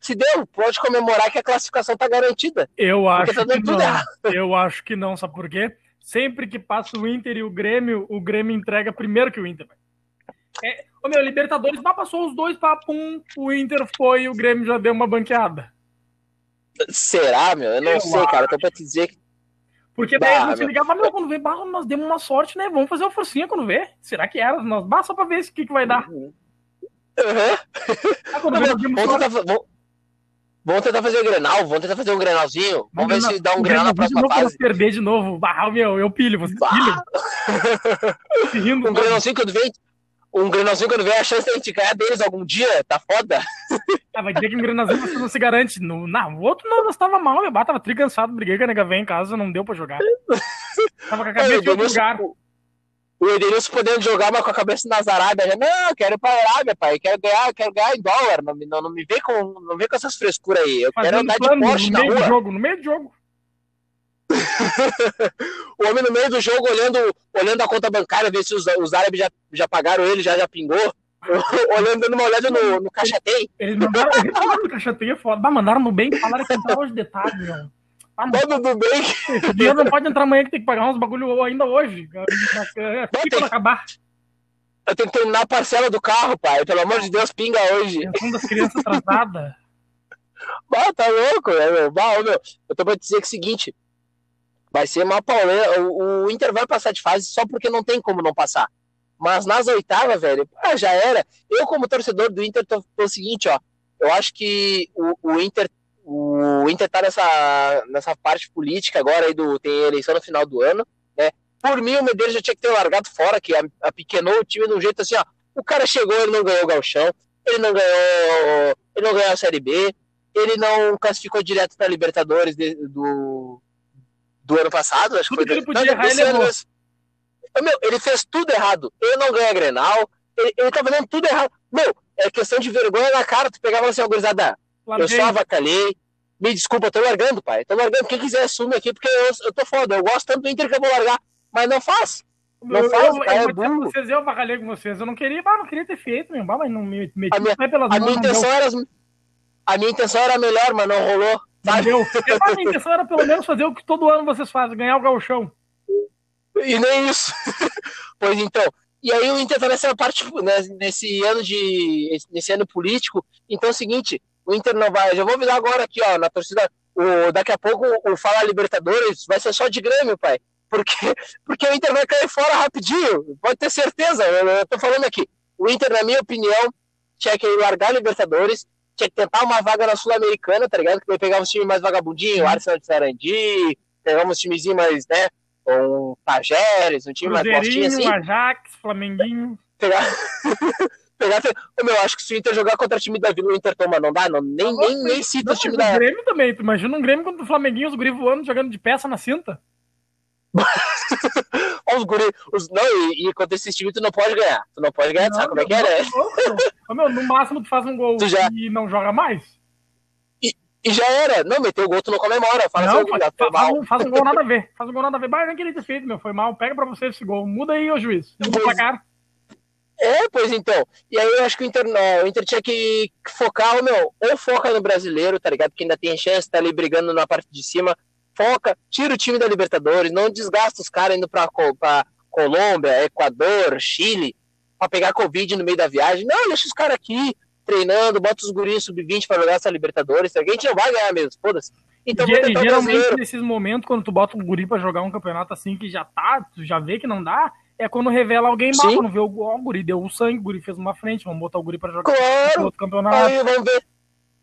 S1: se deu, pode comemorar que a classificação tá garantida.
S2: Eu acho tá que não. Eu acho que não, sabe por quê? Sempre que passa o Inter e o Grêmio, o Grêmio entrega primeiro que o Inter. É, o meu, Libertadores já passou os dois papum, o Inter foi e o Grêmio já deu uma banqueada.
S1: Será, meu? Eu não eu sei, acho. cara. Tô pra te dizer que.
S2: Porque daí bah, você ligava, meu, quando vê, bah, nós demos uma sorte, né? Vamos fazer uma forcinha quando vê. Será que era? Nós, bah, só pra ver o que, que vai dar. Uhum.
S1: Uhum. Ah, quando vê. Vamos tentar fazer o Grenal, vamos tentar fazer um Grenalzinho. Vamos ver se dá um Grenal na próxima fase.
S2: perder de novo. Bah, meu, eu pilho, você pilha.
S1: um Grenalzinho quando vem, um Grenalzinho quando vem a chance de a gente ganhar deles algum dia, tá foda.
S2: Ah, vai dizer que um Grenalzinho você não se garante. No, não, o outro não, nós tava mal, meu, tava tricansado, briguei com a nega velha em casa, não deu pra jogar. Tava com a cabeça em outro lugar
S1: o Edenilson podendo jogar, mas com a cabeça nas Arábia. Já, não, quero ir pra Arábia, pai. Quero ganhar, quero ganhar em dólar. Não, não, não me vê com, não vê com essas frescuras aí. Eu Fazendo quero andar de Porsche
S2: no
S1: meio
S2: Do jogo, no meio do jogo.
S1: o homem no meio do jogo olhando, olhando a conta bancária, ver se os, os árabes já, já pagaram ele, já, já pingou. olhando, dando uma olhada no, no Caixa Tem.
S2: Eles mandaram, eles mandaram no Caixa Tem, é foda. Mas mandaram no bem, falaram que entrava os detalhes, meu.
S1: Ah, não. Tudo bem.
S2: O dinheiro não pode entrar amanhã que tem que pagar uns bagulho ainda hoje. Fica pra acabar.
S1: Eu tenho que terminar a parcela do carro, pai. Pelo amor de Deus, pinga hoje.
S2: Pensão das crianças atrasadas.
S1: Bah, tá louco, né, meu? Bah, meu. Eu tô pra dizer que é o seguinte. Vai ser uma pauleira. O, o Inter vai passar de fase só porque não tem como não passar. Mas nas oitavas, velho, já era. Eu, como torcedor do Inter, tô, tô o seguinte, ó. Eu acho que o, o Inter o Inter tá nessa, nessa parte política agora aí do tem eleição no final do ano, né? Por mim, o Medeiros já tinha que ter largado fora, que apequenou o time de um jeito assim, ó. O cara chegou, ele não ganhou o Galchão, ele não ganhou, ele não ganhou a Série B, ele não classificou direto para Libertadores de, do, do ano passado, acho
S2: tudo
S1: que foi.
S2: ele podia errar, ele, ano,
S1: meu, ele fez tudo errado. Ele não ganha Grenal, ele, ele tá fazendo tudo errado. Meu, é questão de vergonha na cara. Tu pegava assim, ó, gurizada, eu só avacalhei. Me desculpa, eu tô largando, pai. Tô largando. Quem quiser assume aqui, porque eu, eu tô foda. Eu gosto tanto do Inter que eu vou largar. Mas não faz. Não eu, faz, eu, cara, eu, é burro.
S2: Vocês, eu avacalhei com vocês. Eu não queria, ah, não queria ter feito, meu. Mas não me
S1: meti a minha, pelas a minha intenção era A minha intenção era melhor, mas não rolou.
S2: Sabe? a minha intenção era pelo menos fazer o que todo ano vocês fazem, ganhar o gauchão.
S1: E nem isso. pois então. E aí o Inter tá nessa parte, né, nesse ano de. nesse ano político. Então é o seguinte, o Inter não vai. Já vou avisar agora aqui, ó, na torcida. O, daqui a pouco o Fala Libertadores vai ser só de Grêmio, pai. Porque, porque o Inter vai cair fora rapidinho. Pode ter certeza. Eu, eu tô falando aqui. O Inter, na minha opinião, tinha que largar a Libertadores, tinha que tentar uma vaga na Sul-Americana, tá ligado? Que vai pegar uns times mais vagabundinhos, Arsenal de Sarandi, pegar uns timezinhos mais, né? Um Tajeres, um time mais
S2: postinho assim. Ajax, Flamenguinho.
S1: Pegar. pegar. Meu, eu acho que se o Inter jogar contra o time da Vila, o Inter toma, não dá? Não, nem, nem, nem cita o time da.
S2: O Grêmio também, tu imagina um Grêmio contra o Flamenguinho, os guri voando, jogando de peça na cinta.
S1: os guri, os, não, e, e contra esse time tu não pode ganhar. Tu não pode ganhar, não, sabe como é que é, né?
S2: meu, no máximo tu faz um gol já... e não joga mais.
S1: E, e já era. Não, meteu o gol, tu não comemora. Fala
S2: não, assim, faz, faz, um, faz um gol nada a ver. Faz um gol nada a ver. Mas não queria ter feito, meu. Foi mal. Pega pra você esse gol. Muda aí, ô juiz. Muda pra cá.
S1: É, pois então. E aí eu acho que o Inter, não, o Inter tinha que focar, meu, ou foca no brasileiro, tá ligado? Que ainda tem chance, tá ali brigando na parte de cima. Foca, tira o time da Libertadores, não desgasta os caras indo pra, pra Colômbia, Equador, Chile, pra pegar Covid no meio da viagem. Não, deixa os caras aqui treinando, bota os guris sub-20 pra jogar essa Libertadores. A gente não vai ganhar mesmo, foda-se.
S2: Então, e, geralmente, nesses momentos, quando tu bota um guri pra jogar um campeonato assim que já tá, tu já vê que não dá, é quando revela alguém mal, quando vê o, o guri deu o sangue, o guri fez uma frente, vamos botar o guri pra jogar
S1: claro. outro campeonato. Aí vamos ver.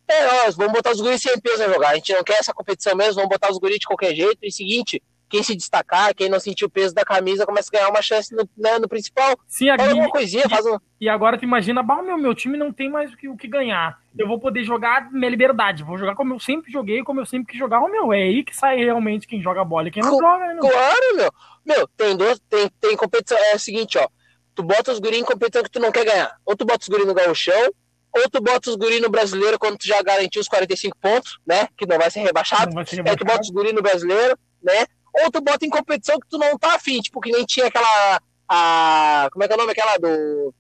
S1: É, ó, vamos botar os guris sem peso a jogar. A gente não quer essa competição mesmo, vamos botar os guris de qualquer jeito. E seguinte, quem se destacar, quem não sentir o peso da camisa, começa a ganhar uma chance no, né, no principal.
S2: Sim, aqui,
S1: uma coisinha,
S2: e,
S1: faz um...
S2: e agora tu imagina, bah, meu, meu time não tem mais o que, o que ganhar. Eu vou poder jogar minha liberdade, vou jogar como eu sempre joguei, como eu sempre quis jogar. Oh, meu, é aí que sai realmente quem joga bola e quem não Co joga, né,
S1: Claro, meu. Meu, tem, dois, tem, tem competição. É o seguinte, ó. Tu bota os guris em competição que tu não quer ganhar. Ou tu bota os guris no gauchão, ou tu bota os guris no brasileiro quando tu já garantiu os 45 pontos, né? Que não vai ser rebaixado. Vai ser rebaixado. Aí tu bota os guris no brasileiro, né? Ou tu bota em competição que tu não tá afim, tipo, que nem tinha aquela. A, como é que é o nome? Aquela do.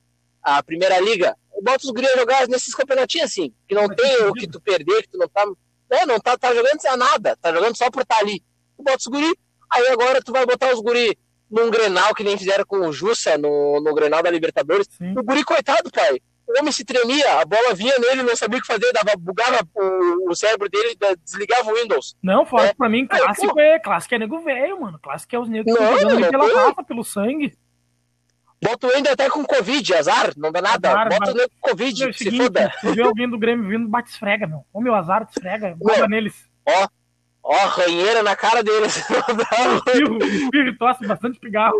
S1: A primeira liga. Bota os guris a jogar nesses campeonatinhos assim, que não tem o que tu perder, que tu não tá. Né, não tá, tá jogando sem nada, tá jogando só por estar tá ali. Tu bota os guris, aí agora tu vai botar os guris num Grenal que nem fizeram com o Jussa no, no Grenal da Libertadores. Sim. O guri, coitado, pai. O homem se tremia, a bola vinha nele, não sabia o que fazer, dava, bugava o, o cérebro dele, desligava o Windows.
S2: Não, fora é. pra mim, clássico é, clássico é nego velho, mano. Clássico é os negros que jogando pela raça, pelo sangue.
S1: Bota o Ender até com Covid, azar, não dá nada. Azar, Bota o com Covid, meu, se seguinte, foda.
S2: Se vê alguém do Grêmio vindo, bate esfrega, meu. Ô meu azar, esfrega, bota neles.
S1: Ó, ó, ranheira na cara deles.
S2: espirro, espirro, tosse bastante pigarro.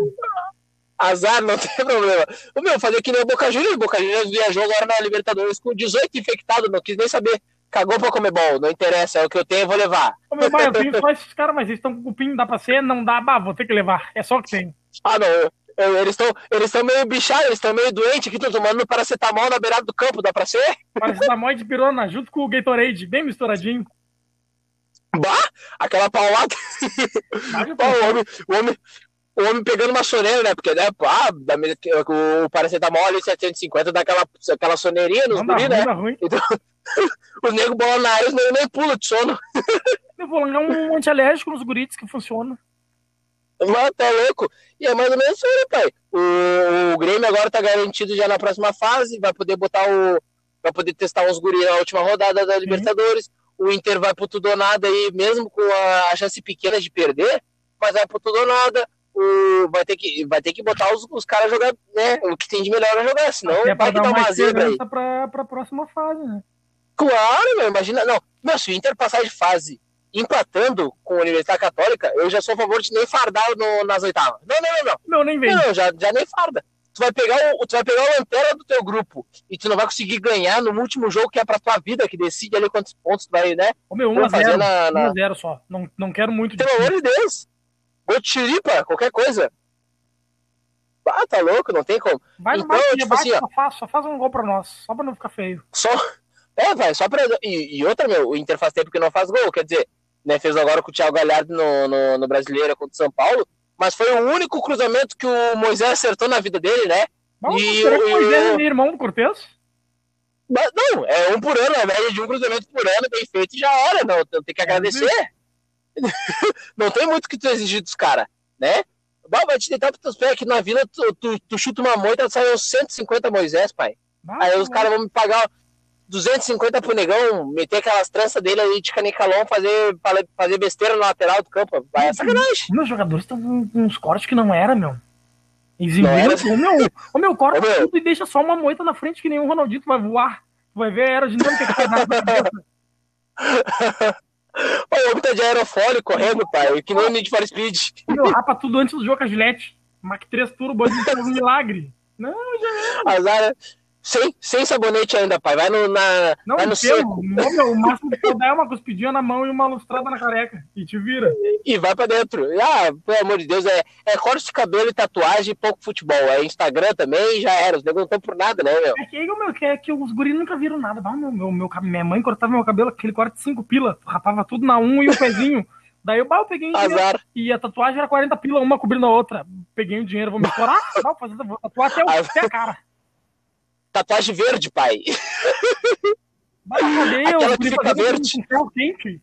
S1: Azar, não tem problema. O meu, fazer que nem o Boca Juniors. O Boca Juniors viajou agora na Libertadores com 18 infectados, não quis nem saber. Cagou pra comer bom, não interessa, é o que eu tenho, eu vou levar.
S2: Ô, meu pai, eu tenho só esses caras, mas eles estão com cupim, dá pra ser, não dá, bah, vou ter que levar. É só o que tem.
S1: Ah, não. Eles estão eles meio bichados, eles estão meio doentes aqui, estão tomando paracetamol na beirada do campo, dá pra ser?
S2: Paracetamol de pirona, junto com o Gatorade, bem misturadinho.
S1: Bah! Aquela paulada. o, homem, o, homem, o homem pegando uma soneira, né? Porque, né, pá, o paracetamol ali 750 dá aquela, aquela soneirinha nos guri, né? Ruim. Então, os negros bolam na área, os negros nem pulam de sono.
S2: Eu vou um antialérgico nos guritos que funciona.
S1: Mas tá louco. E é mais ou menos isso aí, pai. O, o Grêmio agora tá garantido já na próxima fase, vai poder botar o. Vai poder testar uns guri na última rodada da Libertadores. Uhum. O Inter vai pro tudo ou nada aí, mesmo com a chance pequena de perder, mas vai pro tudo ou nada o, vai, ter que, vai ter que botar os, os caras jogar, né? O que tem de melhor a jogar, senão
S2: Até
S1: vai dar uma zebra aí.
S2: Pra, pra próxima fase, né?
S1: Claro, meu, imagina. Não, meu, se o Inter passar de fase empatando com a Universidade Católica, eu já sou a favor de nem fardar no, nas oitavas. Não, não, não, não.
S2: Não, nem vem.
S1: Não, já, já nem farda. Tu vai pegar o, tu vai pegar o lanterna do teu grupo e tu não vai conseguir ganhar no último jogo que é pra tua vida, que decide ali quantos pontos tu vai, né?
S2: Ô, meu, 1x0 na... 1 só. Não, não quero muito
S1: Pelo amor de Deus. Ou tiripa, qualquer coisa. Ah, tá louco, não tem como.
S2: Vai no então, tipo assim, só, faz, só faz um gol pra nós, só pra não ficar feio.
S1: Só. É, vai, só pra. E, e outra, meu, o Inter faz tempo que não faz gol, quer dizer, né, fez agora com o Thiago Galhardo no, no, no Brasileiro contra o São Paulo, mas foi o único cruzamento que o Moisés acertou na vida dele, né?
S2: Vamos, e o Moisés é irmão do Cortez?
S1: Não, é um por ano, a média de um cruzamento por ano, bem feito já era, não, tem que agradecer. não tem muito que tu exigir dos caras, né? vai te deitar pros teus pés aqui na vila, tu, tu, tu chuta uma moita, sai uns 150 Moisés, pai. Aí os caras vão me pagar 250 pro negão, meter aquelas tranças dele ali de canicalão, fazer, fazer besteira na lateral do campo. Vai, é sacanagem.
S2: Meus jogadores estão com uns cortes que não era, meu. Exibiram, o meu, o meu corta meu. tudo e deixa só uma moita na frente que nenhum Ronaldinho vai voar. Tu vai ver a aerodinâmica que faz na cabeça.
S1: O homem tá de aerofólio correndo, pai. Que nem o Need for Speed.
S2: Meu, rapa tudo antes do jogo com a Gillette. Mac 3 Turbo, a gente faz um milagre. Não, já
S1: é. Azar, sem, sem sabonete ainda, pai. Vai no, na,
S2: não,
S1: vai no
S2: seco. Não, meu, o máximo que puder é uma cuspidinha na mão e uma lustrada na careca. E te vira.
S1: E, e vai pra dentro. Ah, pelo amor de Deus, é, é corte de cabelo e tatuagem e pouco futebol. É Instagram também, já era. Os negros não estão por nada, né, meu?
S2: É que, meu, que, é que os guris nunca viram nada. Ah, meu, meu, meu, minha mãe cortava meu cabelo, aquele corte de 5 pila. Rapava tudo na um e o pezinho. Daí eu, bah, eu peguei
S1: Azar.
S2: e a tatuagem era 40 pila, uma cobrindo a outra. Peguei o dinheiro, vou me estourar, vou tatuar até, o, até a cara
S1: tatuagem verde, pai.
S2: Mas Aquela que fica verde. Quente.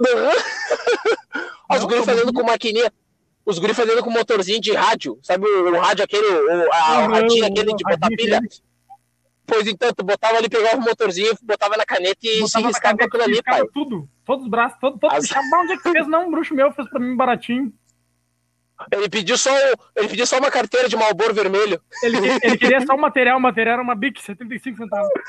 S1: Uhum. Os guri fazendo com maquininha. Os guri fazendo com motorzinho de rádio. Sabe o, o rádio aquele, o, a, uhum, aquele de botar pilha? Pois então, tu botava ali, pegava o motorzinho, botava na caneta e botava se riscava com aquilo ali, pai.
S2: Tudo, todos os braços, todo, todo. As... Onde é que fez? Não, um bruxo meu fez pra mim baratinho.
S1: Ele pediu só, ele pediu só uma carteira de Malboro vermelho.
S2: Ele, ele queria só o material, o material era uma Bic, 75 centavos.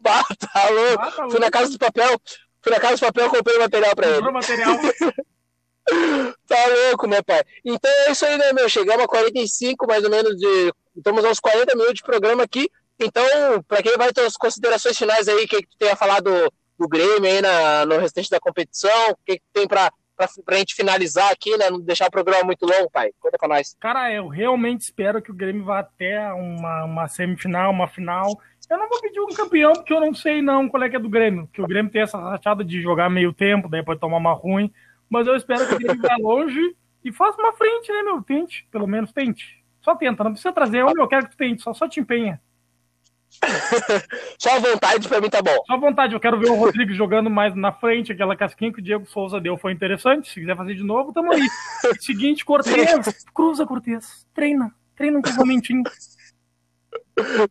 S1: Bah, tá louco. Bah, tá louco. Fui na casa do papel, fui na casa do papel, comprei o material pra ele.
S2: material.
S1: tá louco, né, pai? Então é isso aí, né, meu? Chegamos a 45, mais ou menos, de. Estamos aos 40 minutos de programa aqui. Então, para quem vai ter as considerações finais aí, o que, que tu tem a falar do, do Grêmio aí na, no restante da competição, o que, que tem para pra, pra gente finalizar aqui, né? Não deixar o programa muito longo, pai. Conta pra nós.
S2: Cara, eu realmente espero que o Grêmio vá até uma, uma semifinal, uma final. Eu não vou pedir um campeão, porque eu não sei não qual é que é do Grêmio. Que o Grêmio tem essa rachada de jogar meio tempo, daí pode tomar uma ruim. Mas eu espero que o Grêmio vá longe e faça uma frente, né, meu? Tente, pelo menos tente. Só tenta, não precisa trazer. Eu, eu quero que tu tente, só, só te empenha.
S1: Só a vontade pra mim tá bom.
S2: Só a vontade, eu quero ver o Rodrigues jogando mais na frente, aquela casquinha que o Diego Souza deu foi interessante. Se quiser fazer de novo, tamo aí. Seguinte, Cortez, cruza Cortez, treina, treina um cruzamentinho.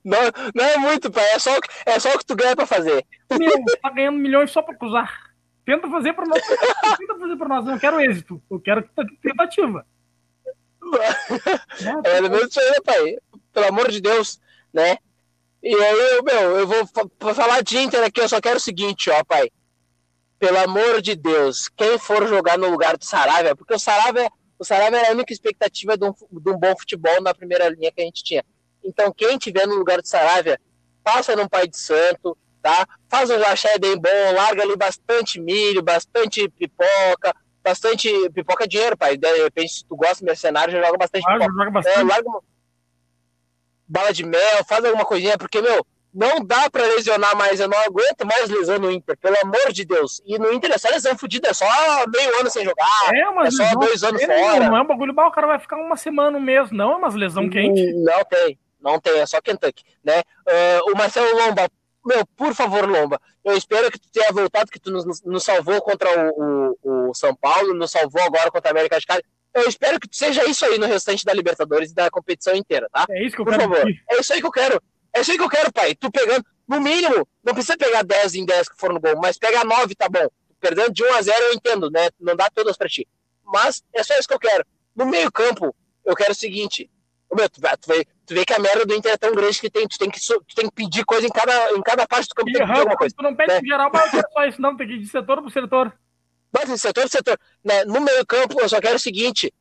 S1: Não, não é muito, pai. É só, é só o que tu ganha pra fazer.
S2: Meu, tá ganhando milhões só pra cruzar. Tenta fazer pra nós. Tenta fazer pra nós. Eu não quero êxito. Eu quero tentativa.
S1: é do mesmo jeito, pai. Pelo amor de Deus, né? E aí, meu, eu vou falar de Inter aqui, eu só quero o seguinte, ó, pai. Pelo amor de Deus, quem for jogar no lugar do Saravia, porque o Saravia, o Saravia era a única expectativa de um, de um bom futebol na primeira linha que a gente tinha. Então, quem tiver no lugar do Saravia, passa num pai de santo, tá? Faz um axé bem bom, larga ali bastante milho, bastante pipoca, bastante pipoca é dinheiro, pai. De repente, se tu gosta de mercenário, já joga bastante
S2: ah, pipoca. Joga bastante. É, larga
S1: bala de mel, faz alguma coisinha, porque, meu, não dá pra lesionar mais, eu não aguento mais lesão no Inter, pelo amor de Deus. E no Inter é só lesão fodida, é só meio ano sem jogar, é, mas é só dois anos fora.
S2: Não é um bagulho bom, o cara vai ficar uma semana no mês, não é umas lesão hum, quente.
S1: Não tem, não tem, é só Kentucky, né? Uh, o Marcelo Lomba, meu, por favor, Lomba, eu espero que tu tenha voltado, que tu nos, nos salvou contra o, o, o, São Paulo, nos salvou agora contra a América de Cali. Eu espero que seja isso aí no restante da Libertadores e da competição inteira, tá?
S2: É isso que eu
S1: por
S2: quero.
S1: Por favor, é isso aí que eu quero. É isso aí que eu quero, pai. Tu pegando, no mínimo, não precisa pegar 10 em 10 que for no gol, mas pegar 9 tá bom. Perdendo de 1 a 0 eu entendo, né? Não dá todas pra ti. Mas é só isso que eu quero. No meio-campo, eu quero o seguinte: meu, tu, tu, vê, tu vê que a merda do Inter é tão grande que tem, tu, tem que, tu tem que pedir coisa em cada, em cada parte do campo.
S2: E, tem que pedir alguma coisa. Tu não pede né? em geral, mas é só isso, não, tem que ir de setor por setor.
S1: Mas setor por setor. Né? No meio campo, eu só quero o seguinte: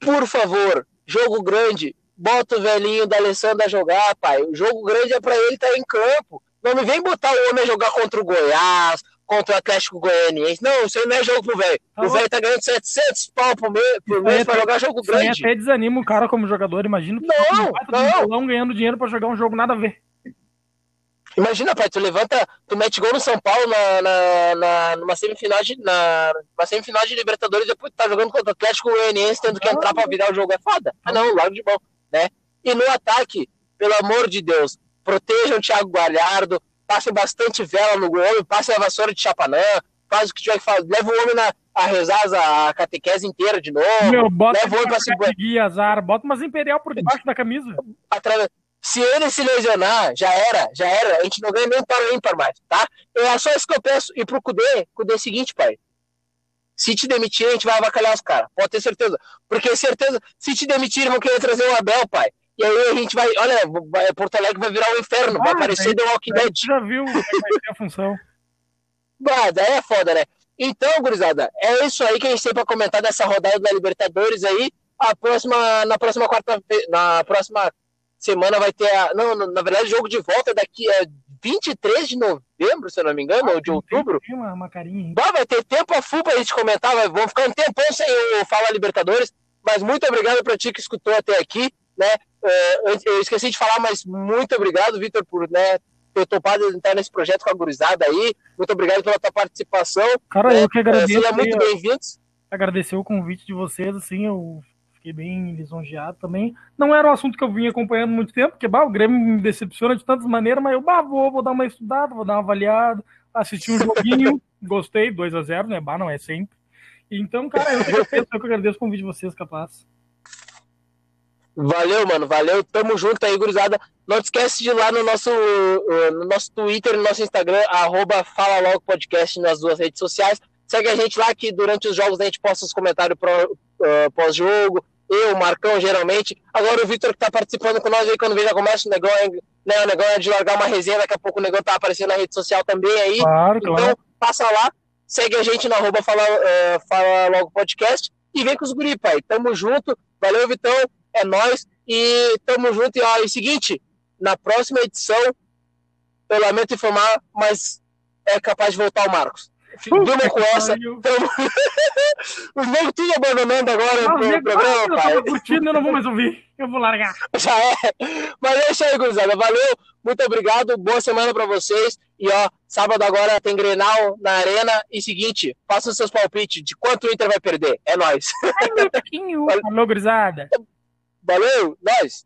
S1: por favor, jogo grande, bota o velhinho da Alessandra jogar, pai. O jogo grande é pra ele estar tá em campo. Não me vem botar o homem a jogar contra o Goiás, contra o Atlético Goianiense. Não, isso aí não é jogo pro velho. Tá o velho tá ganhando 700 pau por mês, por mês pra jogar jogo grande.
S2: Até desanima o cara como jogador, imagina.
S1: Não, não.
S2: ganhando dinheiro pra jogar um jogo nada a ver.
S1: Imagina, pai, tu levanta, tu mete gol no São Paulo na, na, na, numa, semifinal de, na, semifinal de Libertadores, depois tu tá jogando contra o Atlético Goianiense, tendo que entrar pra virar o jogo. É foda. Ah, não, largo de mão, né? E no ataque, pelo amor de Deus, protejam o Thiago Galhardo, passem bastante vela no homem, passem a vassoura de chapanã, faz o que tiver que fazer, leva o homem na, a rezar a catequese inteira de novo,
S2: Meu, bota leva o homem pra se... azar, bota umas imperial por debaixo da camisa.
S1: Através... Se ele se lesionar, já era, já era, a gente não ganha nem para o ímpar mais, tá? É só isso que eu peço. E pro Cudê, Cudê é o seguinte, pai. Se te demitir, a gente vai avacalhar os caras. Pode ter certeza. Porque certeza, se te demitir, vão querer trazer o Abel, pai. E aí a gente vai, olha, vai, Porto Alegre vai virar um inferno, ah, vai aparecer The Walking Dead.
S2: já viu vai ter a função.
S1: Bah, daí é foda, né? Então, gurizada, é isso aí que a gente tem pra comentar dessa rodada da Libertadores aí. A próxima, na próxima quarta na próxima semana vai ter a. Não, na verdade, jogo de volta daqui é 23 de novembro, se eu não me engano, ah, ou de outubro.
S2: Uma, uma carinha.
S1: Bah, vai ter tempo a full pra gente comentar, vai, vamos ficar um tempão sem eu falar Libertadores. Mas muito obrigado pra ti que escutou até aqui, né? É, eu esqueci de falar, mas muito obrigado, Vitor, por né, ter topado entrar nesse projeto com a gurizada aí. Muito obrigado pela tua participação.
S2: Cara,
S1: né?
S2: eu que agradeço.
S1: Sejam muito bem-vindos.
S2: Agradecer o convite de vocês, assim, eu fiquei bem lisonjeado também. Não era um assunto que eu vinha acompanhando muito tempo, porque bah, o Grêmio me decepciona de tantas maneiras, mas eu bah, vou, vou dar uma estudada, vou dar uma avaliada, assistir um joguinho, gostei, 2 a 0 né? Bah, não é sempre. Então, cara, eu que agradeço, eu que agradeço o convite de vocês, capaz.
S1: Valeu, mano, valeu. Tamo junto aí, gurizada. Não te esquece de ir lá no nosso, no nosso Twitter, no nosso Instagram, arroba Fala Logo Podcast nas duas redes sociais. Segue a gente lá que durante os jogos a gente posta os comentários uh, pós-jogo. Eu, Marcão, geralmente. Agora o Vitor que tá participando com nós aí, quando vem já começa o negócio, né, o negócio é de largar uma resenha, daqui a pouco o negócio tá aparecendo na rede social também aí.
S2: Claro,
S1: então,
S2: claro.
S1: passa lá, segue a gente no arroba Fala, uh, Fala Logo Podcast e vem com os guri, pai. Tamo junto. Valeu, Vitão é nós e tamo junto. E ó, é o seguinte, na próxima edição, eu lamento informar, mas é capaz de voltar o Marcos. Com essa. Tamo... Os negros tudo abandonando agora
S2: não, o programa, pai. Eu curtindo, eu não vou mais ouvir. Eu vou largar.
S1: Já é. Mas é isso aí, gurizada. Valeu. Muito obrigado. Boa semana pra vocês. E ó, sábado agora tem Grenal na Arena. E seguinte, façam seus palpites de quanto o Inter vai perder. É nóis.
S2: Meu pouquinho. Falou, gurizada.
S1: Valeu, nós!